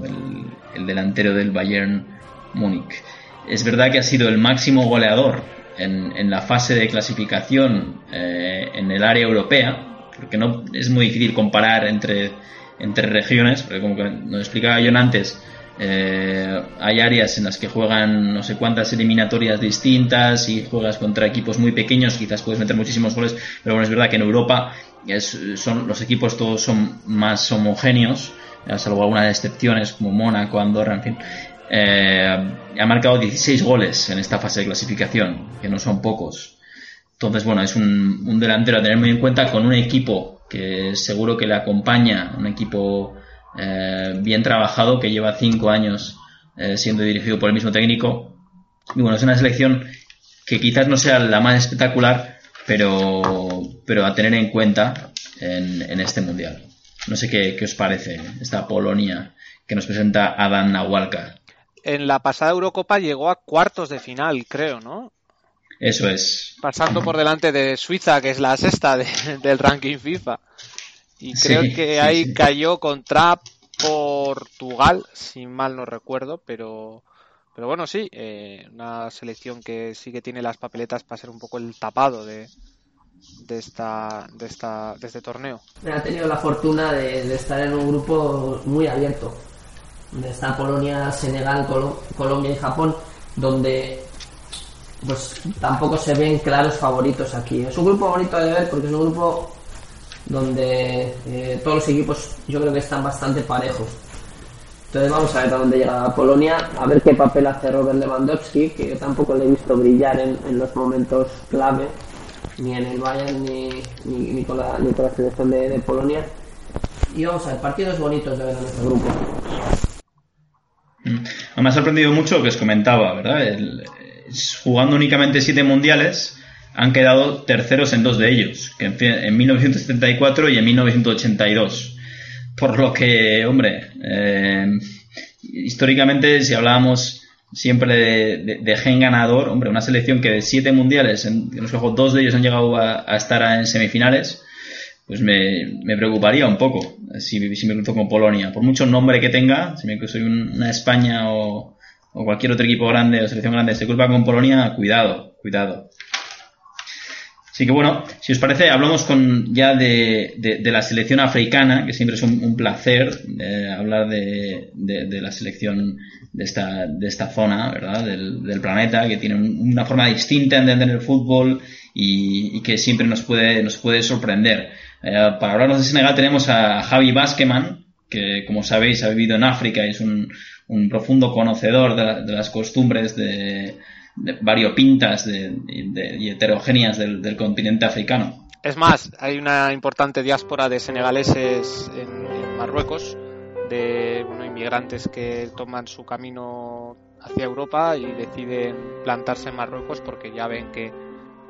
el delantero del Bayern Múnich. Es verdad que ha sido el máximo goleador en, en la fase de clasificación eh, en el área europea, porque no es muy difícil comparar entre, entre regiones, porque como que nos explicaba John antes, eh, hay áreas en las que juegan no sé cuántas eliminatorias distintas y juegas contra equipos muy pequeños, quizás puedes meter muchísimos goles, pero bueno, es verdad que en Europa es- son, los equipos todos son más homogéneos, salvo algunas excepciones como Mónaco, Andorra, en fin. Eh, ha marcado 16 goles en esta fase de clasificación, que no son pocos. Entonces, bueno, es un, un delantero a tener muy en cuenta con un equipo que seguro que le acompaña, un equipo eh, bien trabajado que lleva cinco años eh, siendo dirigido por el mismo técnico. Y bueno, es una selección que quizás no sea la más espectacular, pero, pero a tener en cuenta en, en este mundial. No sé qué, qué os parece esta Polonia que nos presenta Adam Nawalka. En la pasada Eurocopa llegó a cuartos de final, creo, ¿no? Eso es. Pasando por delante de Suiza, que es la sexta de- del ranking FIFA. Y Sí, creo que sí, ahí sí. cayó contra Portugal, si mal no recuerdo, pero, pero bueno, sí, eh, una selección que sí que tiene las papeletas para ser un poco el tapado de, de, esta, de, esta, de este torneo. Ha tenido la fortuna de, de estar en un grupo muy abierto, donde está Polonia, Senegal, Colo- Colombia y Japón, donde pues tampoco se ven claros favoritos aquí. Es un grupo bonito de ver porque es un grupo donde eh, todos los equipos yo creo que están bastante parejos. Entonces vamos a ver a dónde llega Polonia, a ver qué papel hace Robert Lewandowski, que yo tampoco le he visto brillar en, en los momentos clave, ni en el Bayern ni, ni, ni con, la, ni con la selección de, de Polonia. Y vamos a ver, partidos bonitos de ver en este grupo. Mm. Me ha sorprendido mucho lo que os comentaba, ¿verdad? Jugando únicamente siete mundiales, han quedado terceros en dos de ellos, que en, fin- en 1974 y en 1982. Por lo que, hombre, eh, históricamente, si hablábamos siempre de, gen ganador, hombre, una selección que de siete mundiales, en, que nos cojo, dos de ellos han llegado a estar en semifinales, pues me, me preocuparía un poco si, me cruzo con Polonia. Por mucho nombre que tenga, si me cruzo un- una España o, o cualquier otro equipo grande o selección grande se cruza con Polonia, cuidado, cuidado. Así que bueno, si os parece, hablamos con ya de, de- la selección africana, que siempre es un, placer eh, hablar de, de- la selección de esta, de esta zona, ¿verdad? Del, del planeta, que tiene un- una forma distinta de entender el fútbol y, y que siempre nos puede, nos puede sorprender. Eh, para hablarnos de Senegal tenemos a Javi Baskeman, que como sabéis ha vivido en África y es un, un profundo conocedor de, la- de las costumbres de, de variopintas de- y heterogéneas del, continente africano. Es más, hay una importante diáspora de senegaleses en, en Marruecos, de bueno, inmigrantes que toman su camino hacia Europa y deciden plantarse en Marruecos porque ya ven que,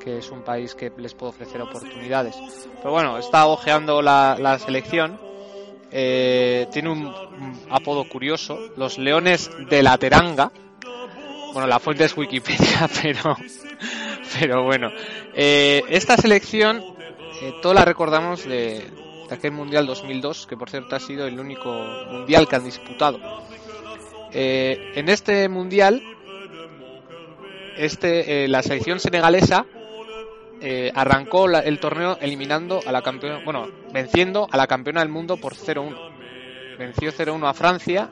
que es un país que les puede ofrecer oportunidades. Pero bueno, está ojeando la, la selección. eh, tiene un, apodo curioso, los Leones de la Teranga. Bueno, la fuente es Wikipedia, pero, pero bueno. Eh, esta selección, eh, todos la recordamos de, de aquel Mundial 2002, que por cierto ha sido el único Mundial que han disputado. Eh, en este Mundial, este, eh, la selección senegalesa eh, arrancó la- el torneo eliminando a la campeona, bueno, venciendo a la campeona del mundo por 0-1. Venció 0-1 a Francia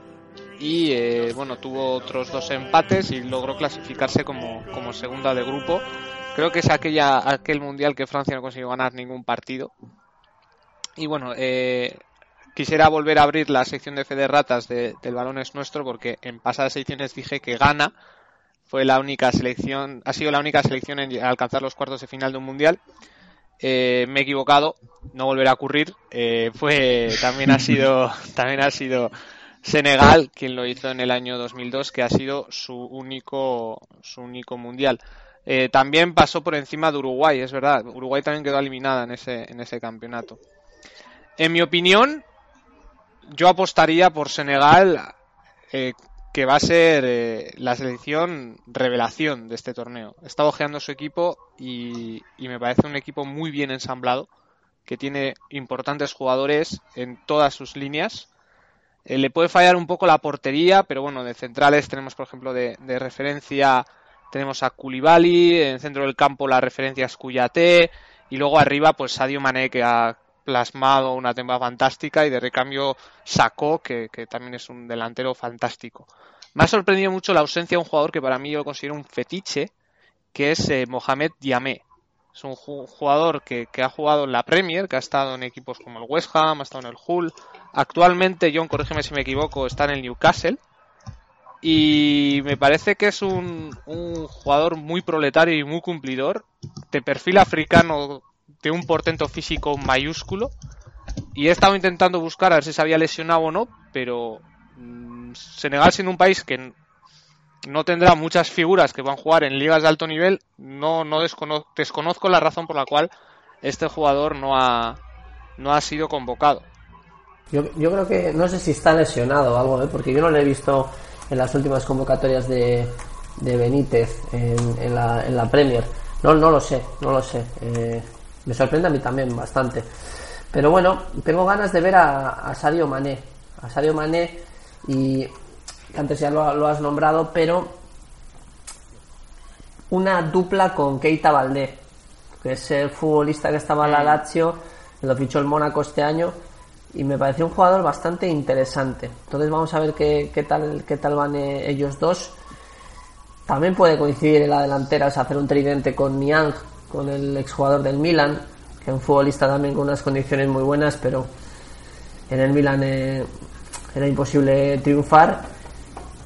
y eh, bueno, tuvo otros dos empates y logró clasificarse como, como segunda de grupo. Creo que es aquella, aquel mundial que Francia no consiguió ganar ningún partido. Y bueno, eh, quisiera volver a abrir la sección de Fede Ratas de- del balón es nuestro porque en pasadas ediciones dije que Ghana fue la única selección, ha sido la única selección en alcanzar los cuartos de final de un mundial. Eh, me he equivocado, no volverá a ocurrir. Eh, fue también ha sido también ha sido Senegal quien lo hizo en el año 2002, que ha sido su único su único mundial. Eh, también pasó por encima de Uruguay, es verdad. Uruguay también quedó eliminada en ese en ese campeonato. En mi opinión, yo apostaría por Senegal, eh, que va a ser eh, la selección revelación de este torneo. He estado su equipo y, y me parece un equipo muy bien ensamblado, que tiene importantes jugadores en todas sus líneas. Eh, le puede fallar un poco la portería, pero bueno, de centrales tenemos, por ejemplo, de, de referencia, tenemos a Koulibaly, en el centro del campo la referencia es Cuyate, y luego arriba, pues Sadio Mané, que ha plasmado una temporada fantástica, y de recambio Sacó, que, que también es un delantero fantástico. Me ha sorprendido mucho la ausencia de un jugador que para mí yo considero un fetiche, que es eh, Mohamed Diamé. Es un ju- jugador que, que ha jugado en la Premier, que ha estado en equipos como el West Ham, ha estado en el Hull. Actualmente, John, corrígeme si me equivoco, está en el Newcastle. Y me parece que es un, un jugador muy proletario y muy cumplidor, de perfil africano, de un portento físico mayúsculo. Y he estado intentando buscar a ver si se había lesionado o no, pero mm, Senegal siendo un país que no tendrá muchas figuras que van a jugar en ligas de alto nivel, no, no descono- desconozco la razón por la cual este jugador no ha, no ha sido convocado. Yo, yo creo que no sé si está lesionado o algo, ¿eh? porque yo no lo he visto en las últimas convocatorias de, de Benítez en, en la, en la Premier. No, no lo sé, no lo sé. Eh, me sorprende a mí también bastante. Pero bueno, tengo ganas de ver a, a Sadio Mané. A Sadio Mané y que antes ya lo, lo has nombrado, pero una dupla con Keita Valdé, que es el futbolista que estaba en la Lazio, que lo fichó el Mónaco este año y me pareció un jugador bastante interesante. Entonces vamos a ver qué, qué tal qué tal van eh, ellos dos. También puede coincidir en la delantera, es hacer un tridente con Niang, con el exjugador del Milan, que es un futbolista también con unas condiciones muy buenas, pero en el Milan eh, era imposible triunfar.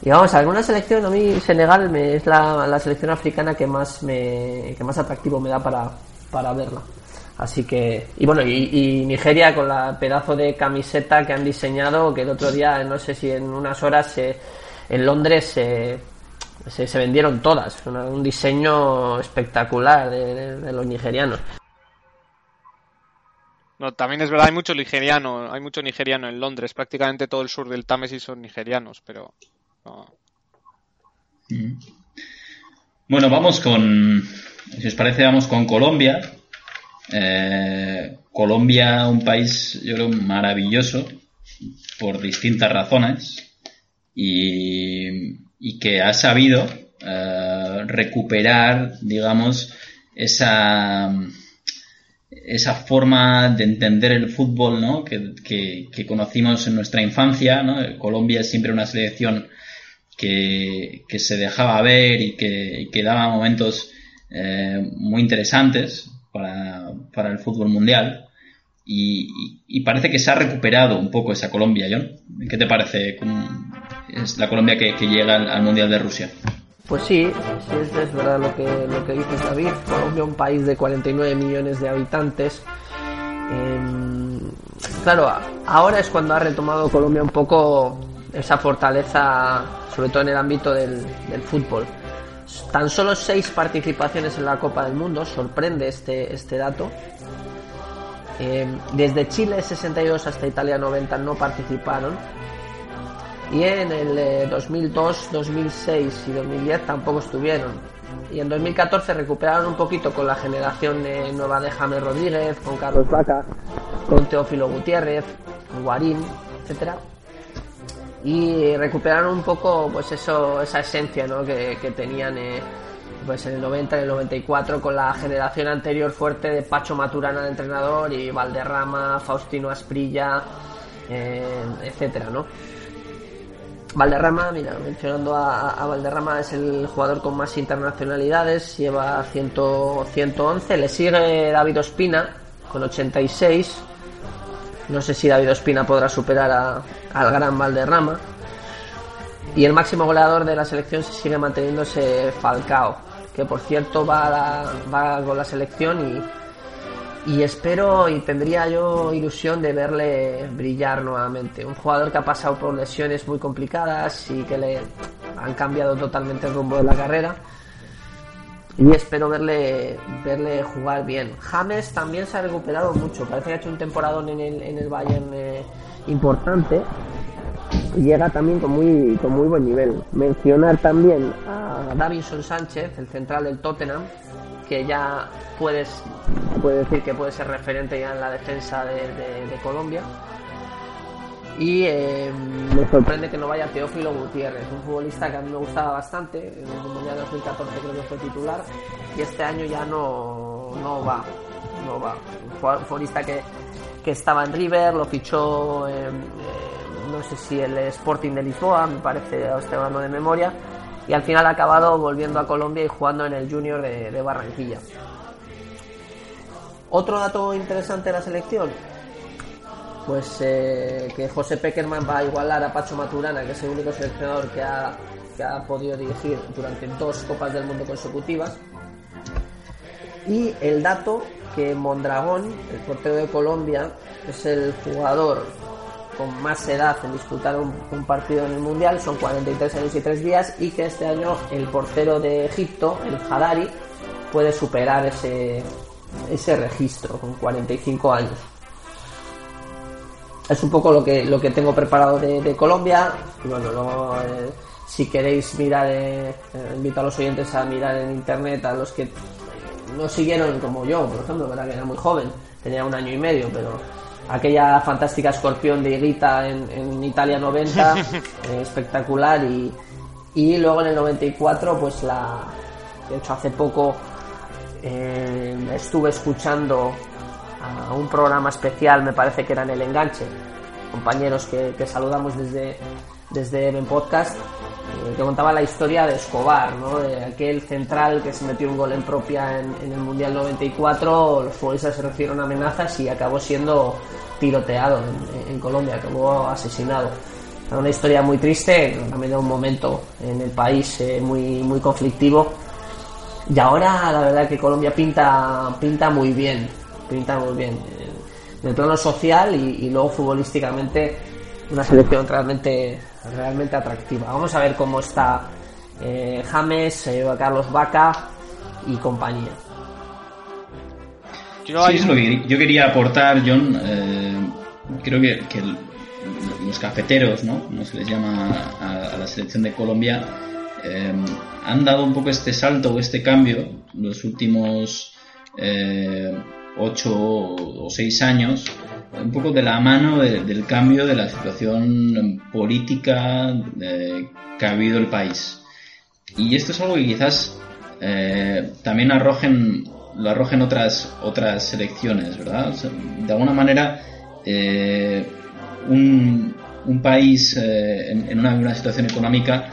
Y vamos a ver, una selección, a mí Senegal me, es la, la selección africana que más me que más atractivo me da para, para verla. Así que, y bueno, y, Nigeria con la pedazo de camiseta que han diseñado, que el otro día, no sé si en unas horas eh, en Londres se, se, se vendieron todas. Una- un diseño espectacular de, de- de los nigerianos. No, también es verdad, hay mucho nigeriano, hay mucho nigeriano en Londres, prácticamente todo el sur del Támesis son nigerianos, pero no. Mm. Bueno, vamos con, si os parece, vamos con Colombia. Eh, Colombia, un país, yo creo, maravilloso por distintas razones y, y que ha sabido eh, recuperar, digamos, esa, esa forma de entender el fútbol ¿no? que, que- conocimos en nuestra infancia. ¿no? Colombia es siempre una selección que, que se dejaba ver y que, y daba momentos eh, muy interesantes para, para el fútbol mundial. Y parece que se ha recuperado un poco esa Colombia, John. ¿Qué te parece? ¿Cómo es la Colombia que, que llega al, al Mundial de Rusia? Pues sí, sí es, verdad lo que, lo que dices David. Colombia, un país de 49 millones de habitantes. Em, claro, ahora es cuando ha retomado Colombia un poco esa fortaleza, sobre todo en el ámbito del, del fútbol. Tan solo seis participaciones en la Copa del Mundo, sorprende este, este dato. Em, desde Chile 62 hasta Italia 90 no participaron. Y en el eh, 2002, 2006 y 2010 tampoco estuvieron. Y en 2014 recuperaron un poquito con la generación eh, nueva de James Rodríguez, con Carlos Vaca, con Teófilo Gutiérrez, con Guarín, etcétera. Y recuperaron un poco pues eso, esa esencia ¿no? que, que tenían eh, pues en el 90, en el 94 con la generación anterior fuerte de Pacho Maturana de entrenador y Valderrama, Faustino Asprilla, eh, etcétera, ¿no? Valderrama, mira, mencionando a, a Valderrama, es el jugador con más internacionalidades, lleva 100, 111, le sigue David Ospina con 86. No sé si David Ospina podrá superar a- al gran Valderrama. Y el máximo goleador de la selección se sigue manteniéndose Falcao, que por cierto va, va con la selección y espero y tendría yo ilusión de verle brillar nuevamente. Un jugador que ha pasado por lesiones muy complicadas y que le han cambiado totalmente el rumbo de la carrera. Y espero verle, verle jugar bien. James también se ha recuperado mucho. Parece que ha hecho un temporadón en el, en el Bayern eh, importante. Y llega también con muy, con muy buen nivel. Mencionar también a Davinson Sánchez, el central del Tottenham, que ya puedes puede decir que puede ser referente ya en la defensa de, Colombia. Y eh, me sorprende que no vaya Teófilo Gutiérrez, un futbolista que a mí me gustaba bastante. En el Mundial 2014 creo que fue titular y este año ya no, no va. No va. Un futbolista que, que estaba en River, lo fichó, eh, eh, no sé si el Sporting de Lisboa, me parece, estoy hablando de memoria. Y al final ha acabado volviendo a Colombia y jugando en el Junior de, Barranquilla. Otro dato interesante de la selección, pues eh, que José Peckerman va a igualar a Pacho Maturana, que es el único seleccionador que ha, que ha podido dirigir durante dos Copas del Mundo consecutivas. Y el dato que Mondragón, el portero de Colombia, es el jugador con más edad en disputar un, partido en el Mundial, son 43 años y 3 días, y que este año el portero de Egipto, el Hadari, puede superar ese, ese registro con 45 años. Es un poco lo que, lo que tengo preparado de, de Colombia. Bueno, luego, eh, si queréis mirar, eh, eh, invito a los oyentes a mirar en internet a los que no siguieron como yo, por ejemplo, verdad que era muy joven, tenía un año y medio, pero aquella fantástica escorpión de Higuita en, en Italia 90, eh, espectacular, y, y luego en el 94, pues la, de hecho hace poco eh, estuve escuchando a un programa especial, me parece que era en El Enganche, compañeros que, que saludamos desde, desde Even Podcast, que contaba la historia de Escobar, ¿no? de aquel central que se metió un gol en propia en, en el Mundial 94, los futbolistas se recibieron amenazas y acabó siendo tiroteado en, en Colombia, acabó asesinado. Era una historia muy triste, también era un momento en el país eh, muy, muy conflictivo. Y ahora la verdad que Colombia pinta, pinta muy bien, pinta muy bien. eh, En el plano social y, y luego futbolísticamente una selección realmente, realmente atractiva. Vamos a ver cómo está eh, James, eh, Carlos Vaca y compañía. Yo, Sí, es lo que yo quería aportar, John. eh, creo que, que el- los cafeteros, ¿no? Como se les llama a, a la selección de Colombia, eh, han dado un poco este salto o este cambio los últimos eh, ocho o seis años, un poco de la mano de- del cambio de la situación política que ha habido el país. Y esto es algo que quizás eh, también arrojen, lo arrojen otras, otras selecciones, ¿verdad? De alguna manera, eh, un, un país eh, en, una, una situación económica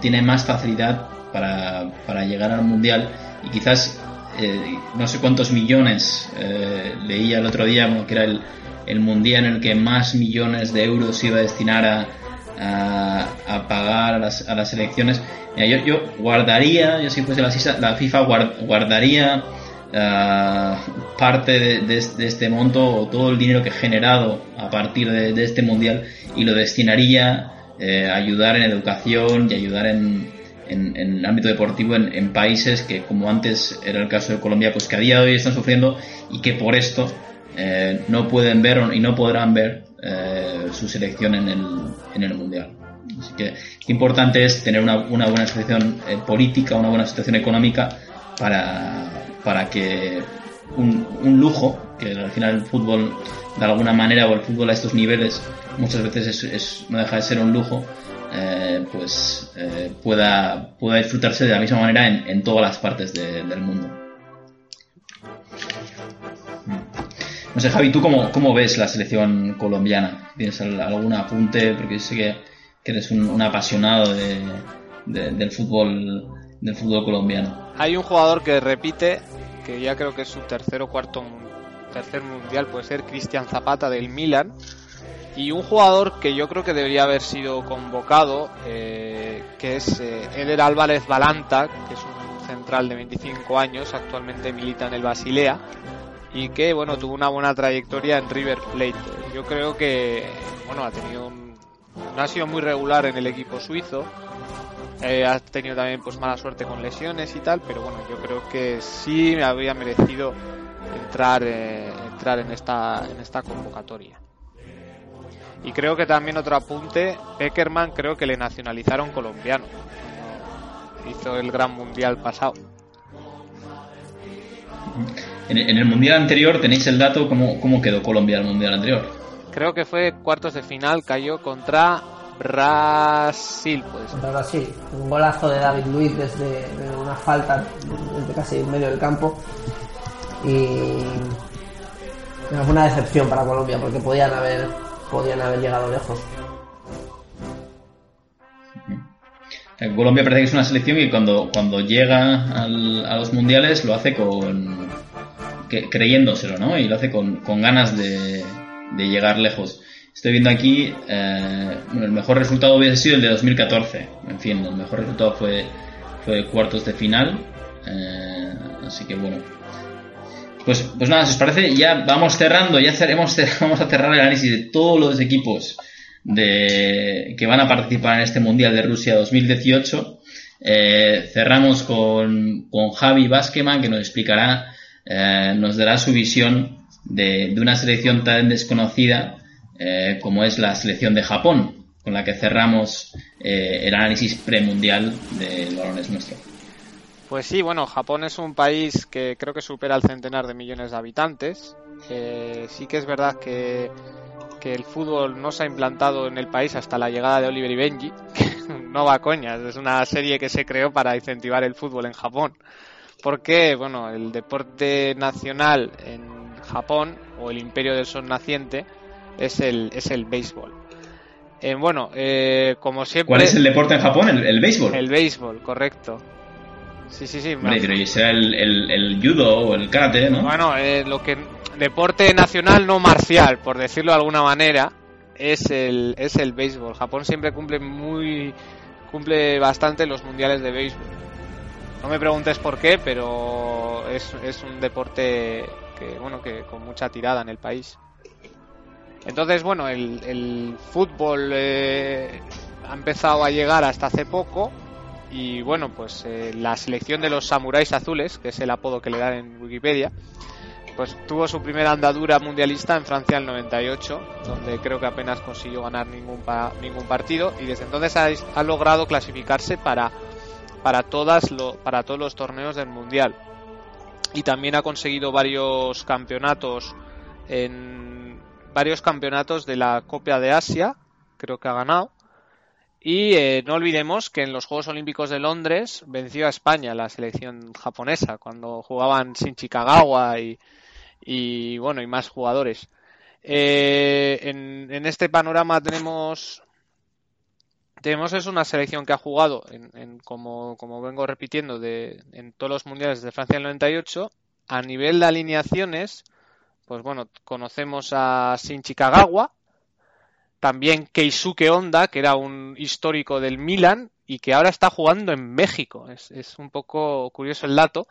tiene más facilidad para, para llegar al mundial y quizás eh, no sé cuántos millones eh, leía el otro día que era el, el mundial en el que más millones de euros iba a destinar a, a, a pagar a las, a las elecciones. Yo, yo guardaría, yo si fuese la, FIFA- la FIFA, guard- guardaría ah, parte de, de este monto o todo el dinero que he generado a partir de, de este mundial y lo destinaría eh, a ayudar en educación y ayudar en, en, el ámbito deportivo en, países que, como antes era el caso de Colombia, pues que a día de hoy están sufriendo y que por esto eh, no pueden ver y no podrán ver eh, su selección en el, en el mundial. Así que qué importante es tener una, una buena situación eh, política, una buena situación económica para, para que un, un lujo, que al final el fútbol de alguna manera o el fútbol a estos niveles muchas veces es, es- no deja de ser un lujo, eh, pues eh, pueda, pueda disfrutarse de la misma manera en, en todas las partes de- del mundo. No sé, Javi, ¿tú cómo, cómo ves la selección colombiana? ¿Tienes al- algún apunte? Porque sé que, que eres un, un apasionado de, de- del fútbol del fútbol colombiano. Hay un jugador que repite, que ya creo que es su tercer o cuarto tercer mundial, puede ser Cristian Zapata del Milan. Y un jugador que yo creo que debería haber sido convocado, eh, que es eh, Eder Álvarez Balanta, que es un central de 25 años, actualmente milita en el Basilea. y que bueno tuvo una buena trayectoria en River Plate. Yo creo que bueno ha tenido un, no ha sido muy regular en el equipo suizo. Eh, ha tenido también pues mala suerte con lesiones y tal, pero bueno, yo creo que sí me había merecido entrar eh, entrar en esta en esta convocatoria. Y creo que también otro apunte, Peckerman creo que le nacionalizaron colombiano. Hizo el gran mundial pasado. En, en el mundial anterior tenéis el dato cómo, cómo quedó Colombia el mundial anterior. Creo que fue cuartos de final, cayó contra Brasil, puede ser. Contra Brasil. Un golazo de David Luiz desde de una falta desde casi en medio del campo. Y fue una decepción para Colombia porque podían haber podían haber llegado lejos. Eh, Colombia parece que es una selección que cuando, cuando llega al- a los mundiales lo hace con creyéndoselo, ¿no? Y lo hace con, con ganas de, llegar lejos. Estoy viendo aquí, eh, el mejor resultado hubiese sido el de 2014. En fin, el mejor resultado fue, fue cuartos de final. eh, así que bueno. Pues, pues nada, si os parece, ya vamos cerrando, ya cerremos, vamos a cerrar el análisis de todos los equipos de, que van a participar en este Mundial de Rusia 2018. Eh, cerramos con, con Javi Basqueman, que nos explicará, eh, nos dará su visión de, de una selección tan desconocida eh, como es la selección de Japón, con la que cerramos eh, el análisis premundial del balones nuestro. Pues sí, bueno, Japón es un país que creo que supera el centenar de millones de habitantes. Eh, sí que es verdad que, que el fútbol no se ha implantado en el país hasta la llegada de Oliver y Benji. no va a coñas, es una serie que se creó para incentivar el fútbol en Japón. Porque, bueno, el deporte nacional en Japón, o el imperio del sol naciente, es el, es el béisbol. Eh, bueno, eh, como siempre... ¿Cuál es el deporte en Japón? El, el béisbol. El béisbol, correcto. Sí, sí, sí. me Hombre, pero y será el, el, el judo o el karate, ¿no? Bueno, eh, lo que deporte nacional no marcial, por decirlo de alguna manera, es el es el béisbol. Japón siempre cumple muy cumple bastante los mundiales de béisbol. No me preguntes por qué, pero es, es un deporte que bueno que con mucha tirada en el país. Entonces, bueno, el, el fútbol eh, ha empezado a llegar hasta hace poco y bueno, pues eh, la selección de los samuráis azules, que es el apodo que le dan en Wikipedia, pues tuvo su primera andadura mundialista en Francia en el 98, donde creo que apenas consiguió ganar ningún, pa- ningún partido y desde entonces ha, ha logrado clasificarse para, para, todas lo- para todos los torneos del mundial. Y también ha conseguido varios campeonatos en varios campeonatos de la Copa de Asia, creo que ha ganado. Y eh, no olvidemos que en los Juegos Olímpicos de Londres venció a España la selección japonesa cuando jugaban Shinji Kagawa y, bueno y más jugadores. Eh, en, este panorama tenemos tenemos es una selección que ha jugado en, en- como, vengo repitiendo de, en todos los mundiales de Francia del 98 a nivel de alineaciones pues bueno conocemos a Shinji Kagawa también Keisuke Honda, que era un histórico del Milan y que ahora está jugando en México. Es, es un poco curioso el dato.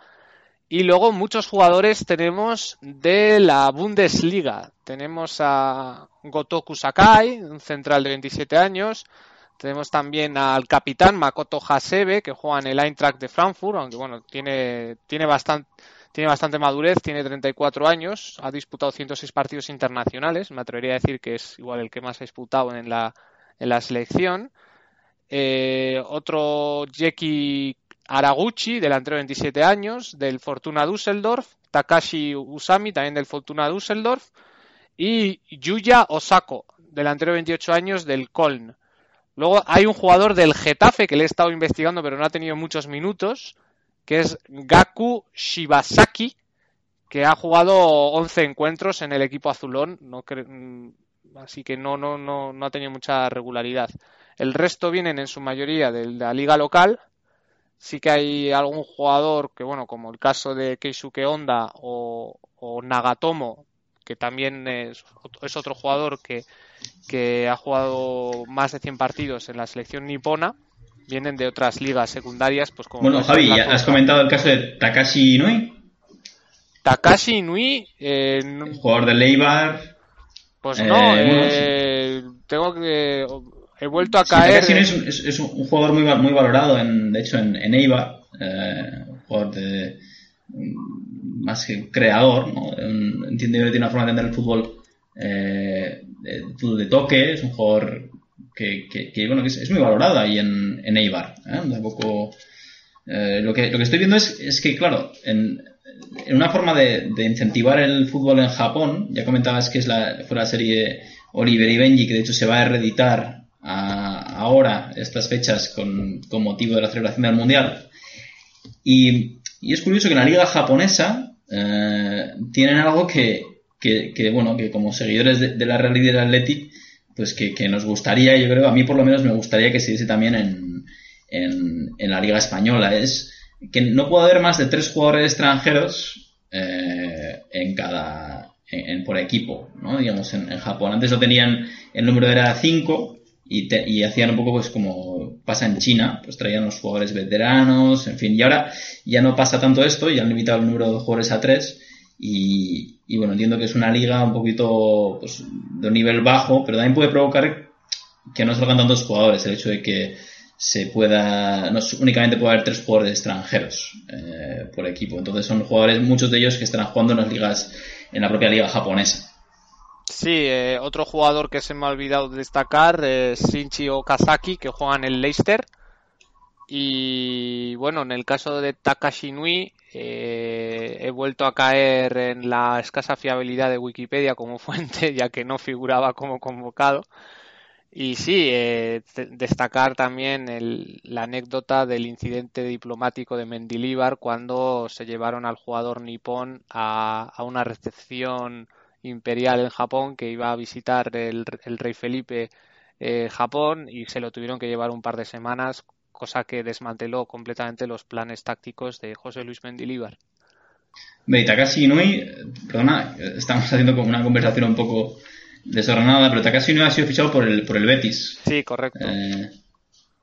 Y luego muchos jugadores tenemos de la Bundesliga. Tenemos a Gotoku Sakai, un central de 27 años. Tenemos también al capitán Makoto Hasebe, que juega en el Eintracht de Frankfurt, aunque bueno, tiene, tiene bastante, tiene bastante madurez, tiene 34 años, ha disputado 106 partidos internacionales, me atrevería a decir que es igual el que más ha disputado en la, en la selección. Eh, otro Jeki Araguchi, delantero de 27 años, del Fortuna Düsseldorf. Takashi Usami, también del Fortuna Düsseldorf. Y Yuya Osako, delantero de 28 años, del Köln. Luego hay un jugador del Getafe que le he estado investigando, pero no ha tenido muchos minutos, que es Gaku Shibasaki, que ha jugado 11 encuentros en el equipo azulón, no mm, así que no, no, no, no ha tenido mucha regularidad. El resto vienen en su mayoría de la liga local. Sí que hay algún jugador que, bueno, como el caso de Keisuke Honda o, Nagatomo, que también es, es otro jugador que, que ha jugado más de 100 partidos en la selección nipona, vienen de otras ligas secundarias, pues como Bueno, Javi, la ¿ya ¿has Copa. comentado el caso de Takashi Inui? Takashi Inui, eh, Jugador del Eibar. pues Eh, no, bueno, eh, tengo que... He vuelto a Sí, caer... Takashi Inui es, un- es- es un jugador muy, muy valorado, en, de hecho, en, en Eibar. eh, un jugador de, más que creador, ¿no? Entiendo yo que tiene una forma de entender el fútbol, eh, de, fútbol de toque, es un jugador que, es, muy valorado ahí en, en Eibar. ¿eh? Eh, lo, que, lo que estoy viendo es, es que, claro, en, en una forma de, de incentivar el fútbol en Japón, ya comentabas que es la, fue la serie Oliver y Benji, que de hecho se va a reeditar ahora, estas fechas, con, con motivo de la celebración del Mundial. Y, y es curioso que en la liga japonesa eh, tienen algo que, que, bueno, que como seguidores de, la Real y del Athletic, pues que, que nos gustaría, yo creo, a mí por lo menos me gustaría que se diese también en, en, en la liga española. Es que no puede haber más de tres jugadores extranjeros eh, en cada en, por equipo, ¿no? Digamos en, en Japón. Antes lo tenían, el número era cinco y, te- y hacían un poco pues como pasa en China, pues traían los jugadores veteranos, en fin. Y ahora ya no pasa tanto esto, ya han limitado el número de jugadores a tres y, bueno, entiendo que es una liga un poquito pues, de un nivel bajo, pero también puede provocar que no salgan tantos jugadores, el hecho de que se pueda, no únicamente puede haber tres jugadores extranjeros eh, por equipo. Entonces son jugadores, muchos de ellos que estarán jugando en las ligas, en la propia liga japonesa. Sí, eh, otro jugador que se me ha olvidado destacar es Shinji Okazaki, que juega en el Leicester. Y bueno, en el caso de Takashi Nui, eh, he vuelto a caer en la escasa fiabilidad de Wikipedia como fuente, ya que no figuraba como convocado. Y sí, eh, destacar también la anécdota del incidente diplomático de Mendilibar cuando se llevaron al jugador nipón a, una recepción imperial en Japón que iba a visitar el, el rey Felipe eh, Japón y se lo tuvieron que llevar un par de semanas, cosa que desmanteló completamente los planes tácticos de José Luis Mendilibar. Ve, y Takashi Inui, perdona, estamos haciendo como una conversación un poco desordenada, pero Takashi Inui ha sido fichado por el, por el Betis. Sí, correcto. Eh,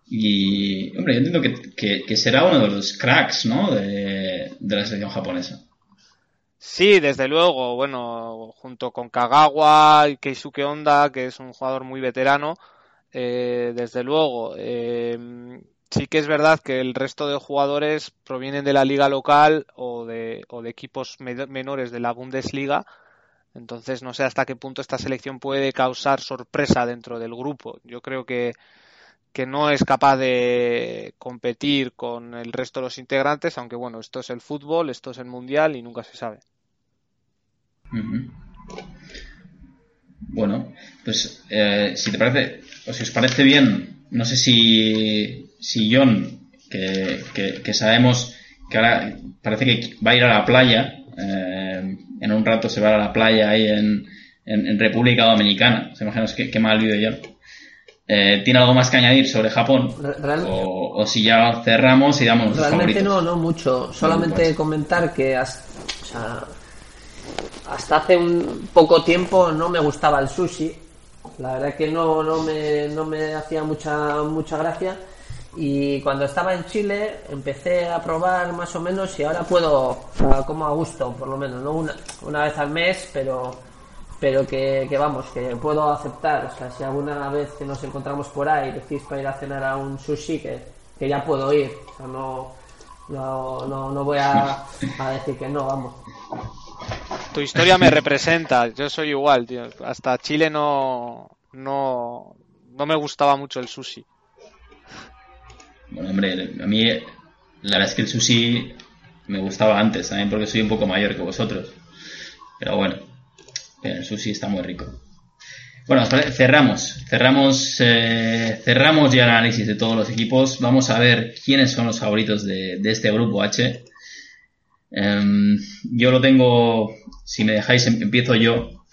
y, hombre, yo entiendo que, que- que será uno de los cracks, ¿no? De, de la selección japonesa. Sí, desde luego, bueno, junto con Kagawa y Keisuke Honda, que es un jugador muy veterano, eh, desde luego. eh, sí que es verdad que el resto de jugadores provienen de la liga local o de, o de equipos me- menores de la Bundesliga, entonces no sé hasta qué punto esta selección puede causar sorpresa dentro del grupo. Yo creo que, que no es capaz de competir con el resto de los integrantes, aunque bueno, esto es el fútbol, esto es el mundial y nunca se sabe. Bueno, pues eh, si te parece, o si os parece bien, no sé si, si John, que, que- que sabemos que ahora parece que va a ir a la playa, eh, en un rato se va a la playa ahí en, en, en República Dominicana, se imaginas qué, qué mal vive John. Eh, ¿Tiene algo más que añadir sobre Japón? O, o si ya cerramos y damos Realmente favoritos. no, no mucho. Solamente comentar que hasta, o sea, hasta hace un poco tiempo no me gustaba el sushi. La verdad que no, no, me, no me hacía mucha, mucha gracia. Y cuando estaba en Chile empecé a probar más o menos y ahora puedo, como a gusto, por lo menos, no una, una vez al mes, pero pero que, que vamos, que puedo aceptar. O sea, si alguna vez que nos encontramos por ahí decís para ir a cenar a un sushi, que, que ya puedo ir. O sea, no, no, no, no voy a, a decir que no, vamos. Tu historia me representa, yo soy igual, tío. Hasta Chile no, no, no me gustaba mucho el sushi. Bueno, hombre, a mí la verdad es que el sushi me gustaba antes, también porque soy un poco mayor que vosotros. Pero bueno, el sushi está muy rico. Bueno, cerramos, cerramos, eh, cerramos ya el análisis de todos los equipos. Vamos a ver quiénes son los favoritos de, de este grupo H. Em, yo lo tengo, si me dejáis, em- empiezo yo.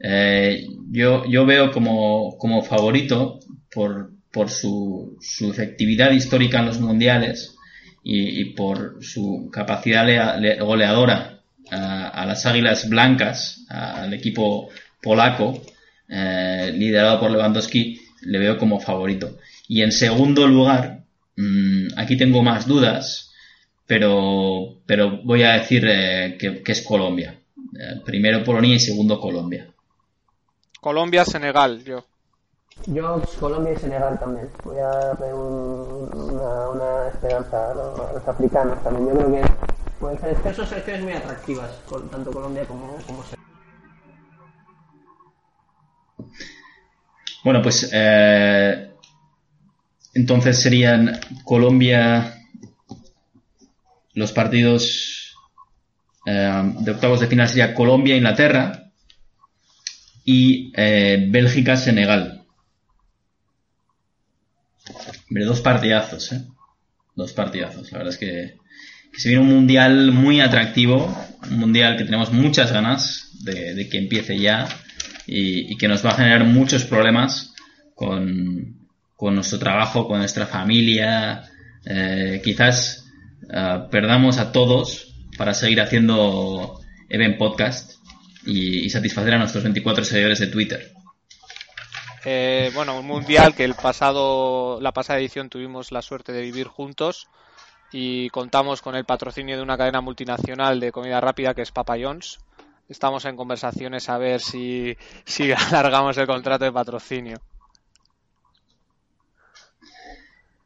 Eh, yo, yo veo como, como favorito por, por su, efectividad histórica en los mundiales y, por su capacidad lea- le- goleadora a, las Águilas Blancas, al equipo polaco, eh, liderado por Lewandowski, le veo como favorito. Y en segundo lugar, mm, aquí tengo más dudas, pero, pero voy a decir eh, que, que es Colombia. Eh, primero Polonia y segundo Colombia. Colombia, Senegal, yo. Yo, Colombia y Senegal también. Voy a poner un- una, una esperanza a los, a los africanos también. Yo creo que pueden ser, es que son selecciones muy atractivas, con- tanto Colombia como, como Senegal. Bueno, pues eh, entonces serían Colombia los partidos eh, de octavos de final sería Colombia Inglaterra y eh, Bélgica Senegal. Hombre, dos partidazos, ¿eh? Dos partidazos. La verdad es que, que se viene un mundial muy atractivo, un mundial que tenemos muchas ganas de, de que empiece ya y, y que nos va a generar muchos problemas con, con nuestro trabajo, con nuestra familia. Eh, quizás eh, perdamos a todos para seguir haciendo Event Podcast y, y satisfacer a nuestros 24 seguidores de Twitter. Eh, bueno, un mundial que el pasado, la pasada edición tuvimos la suerte de vivir juntos y contamos con el patrocinio de una cadena multinacional de comida rápida que es Papa John's. Estamos en conversaciones a ver si, si alargamos el contrato de patrocinio.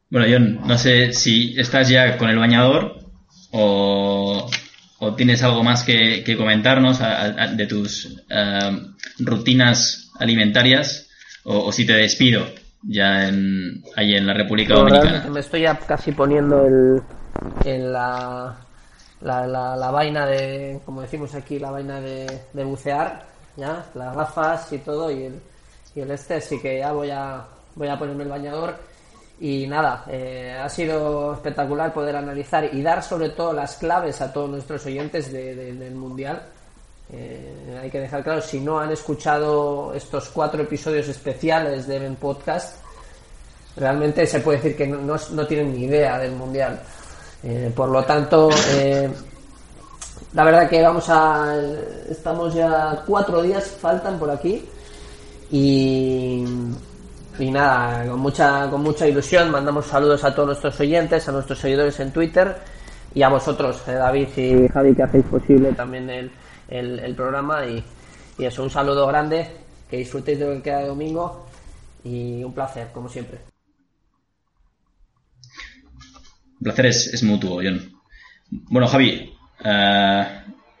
Bueno, John, no sé si estás ya con el bañador o, o tienes algo más que, que comentarnos de tus eh, rutinas alimentarias o, o si te despido ya en, ahí en la República Dominicana. me estoy ya casi poniendo el, en la, la, la, la vaina de, como decimos aquí, la vaina de, de bucear, ya, las gafas y todo y el, y el este, así que ya voy a, voy a ponerme el bañador. Y nada, eh, ha sido espectacular poder analizar y dar sobre todo las claves a todos nuestros oyentes de- de- del Mundial. Eh, hay que dejar claro, si no han escuchado estos cuatro episodios especiales de Ben Podcast, realmente se puede decir que no, no- tienen ni idea del mundial. Eh, por lo tanto, eh, la verdad que vamos a. Estamos ya cuatro días, faltan por aquí. Y. Y nada, con mucha, con mucha ilusión mandamos saludos a todos nuestros oyentes, a nuestros seguidores en Twitter y a vosotros, eh, David y Javi, que hacéis posible también el, el, programa. Y, y eso, un saludo grande, que disfrutéis de lo que queda de domingo y un placer, como siempre. El placer es, es mutuo, John. Bueno, Javi, eh,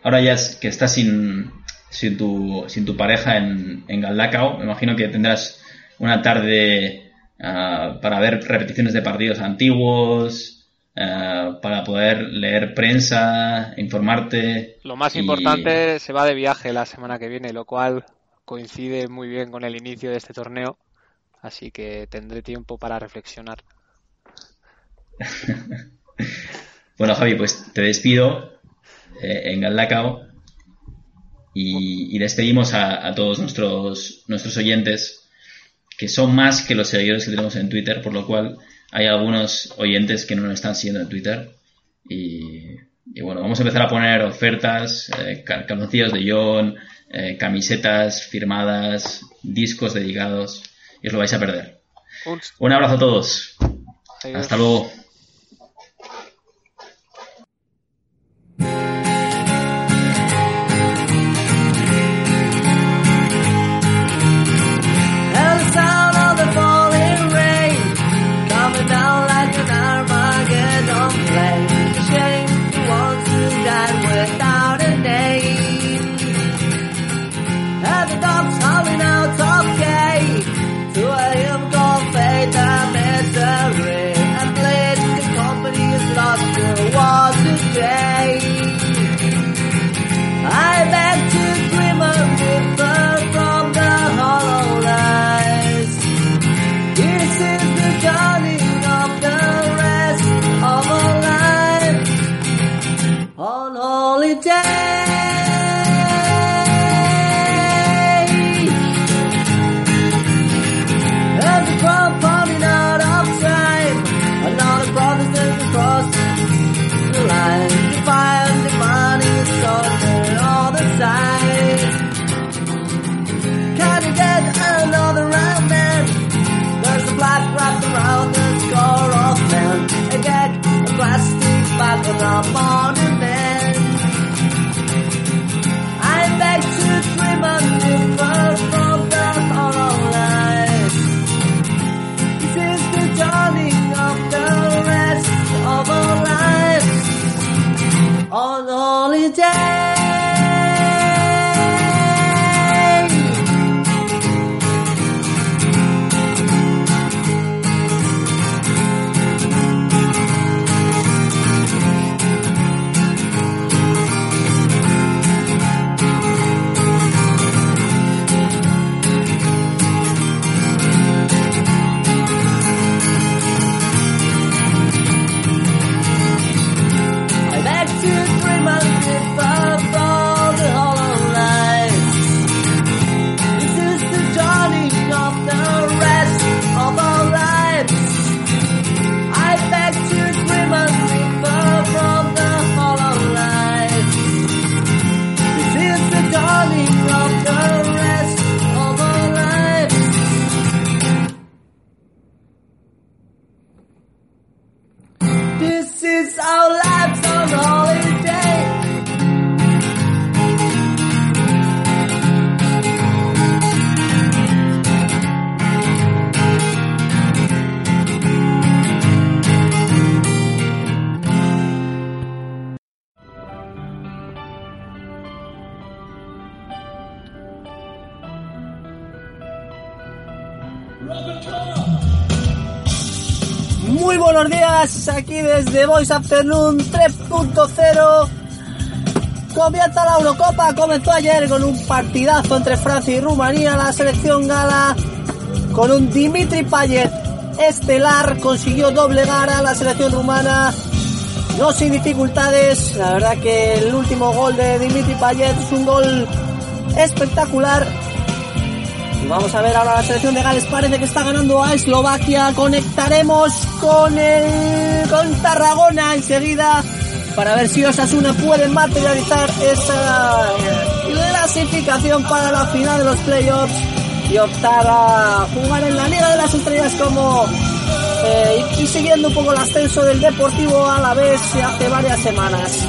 ahora ya es que estás sin, sin, tu, sin tu pareja en, en Galdacao, me imagino que tendrás una tarde eh, para ver repeticiones de partidos antiguos, eh, para poder leer prensa, informarte. Lo más y- importante, se va de viaje la semana que viene, lo cual coincide muy bien con el inicio de este torneo, así que tendré tiempo para reflexionar. Bueno, Javi, pues te despido eh, en Galdacao y, y despedimos a, a todos nuestros, nuestros oyentes, que son más que los seguidores que tenemos en Twitter, por lo cual hay algunos oyentes que no nos están siguiendo en Twitter. Y, y bueno, vamos a empezar a poner ofertas, eh, cal- calzoncillos de John, eh, camisetas firmadas, discos dedicados, y os lo vais a perder. Un- Un abrazo a todos. adiós. Hasta luego. Kenapa aquí desde Voice Afternoon 3.0. Comienza la Eurocopa, comenzó ayer con un partidazo entre Francia y Rumanía, la selección gala con un Dimitri Payet estelar, consiguió doblegar a la selección rumana, no sin dificultades, la verdad que el último gol de Dimitri Payet es un gol espectacular, vamos a ver ahora la selección de Gales. Parece que está ganando a Eslovaquia. Conectaremos con el con Tarragona enseguida para ver si Osasuna puede materializar esa eh, clasificación para la final de los playoffs y optar a jugar en la Liga de las Estrellas como eh, y siguiendo un poco el ascenso del Deportivo a la vez hace varias semanas.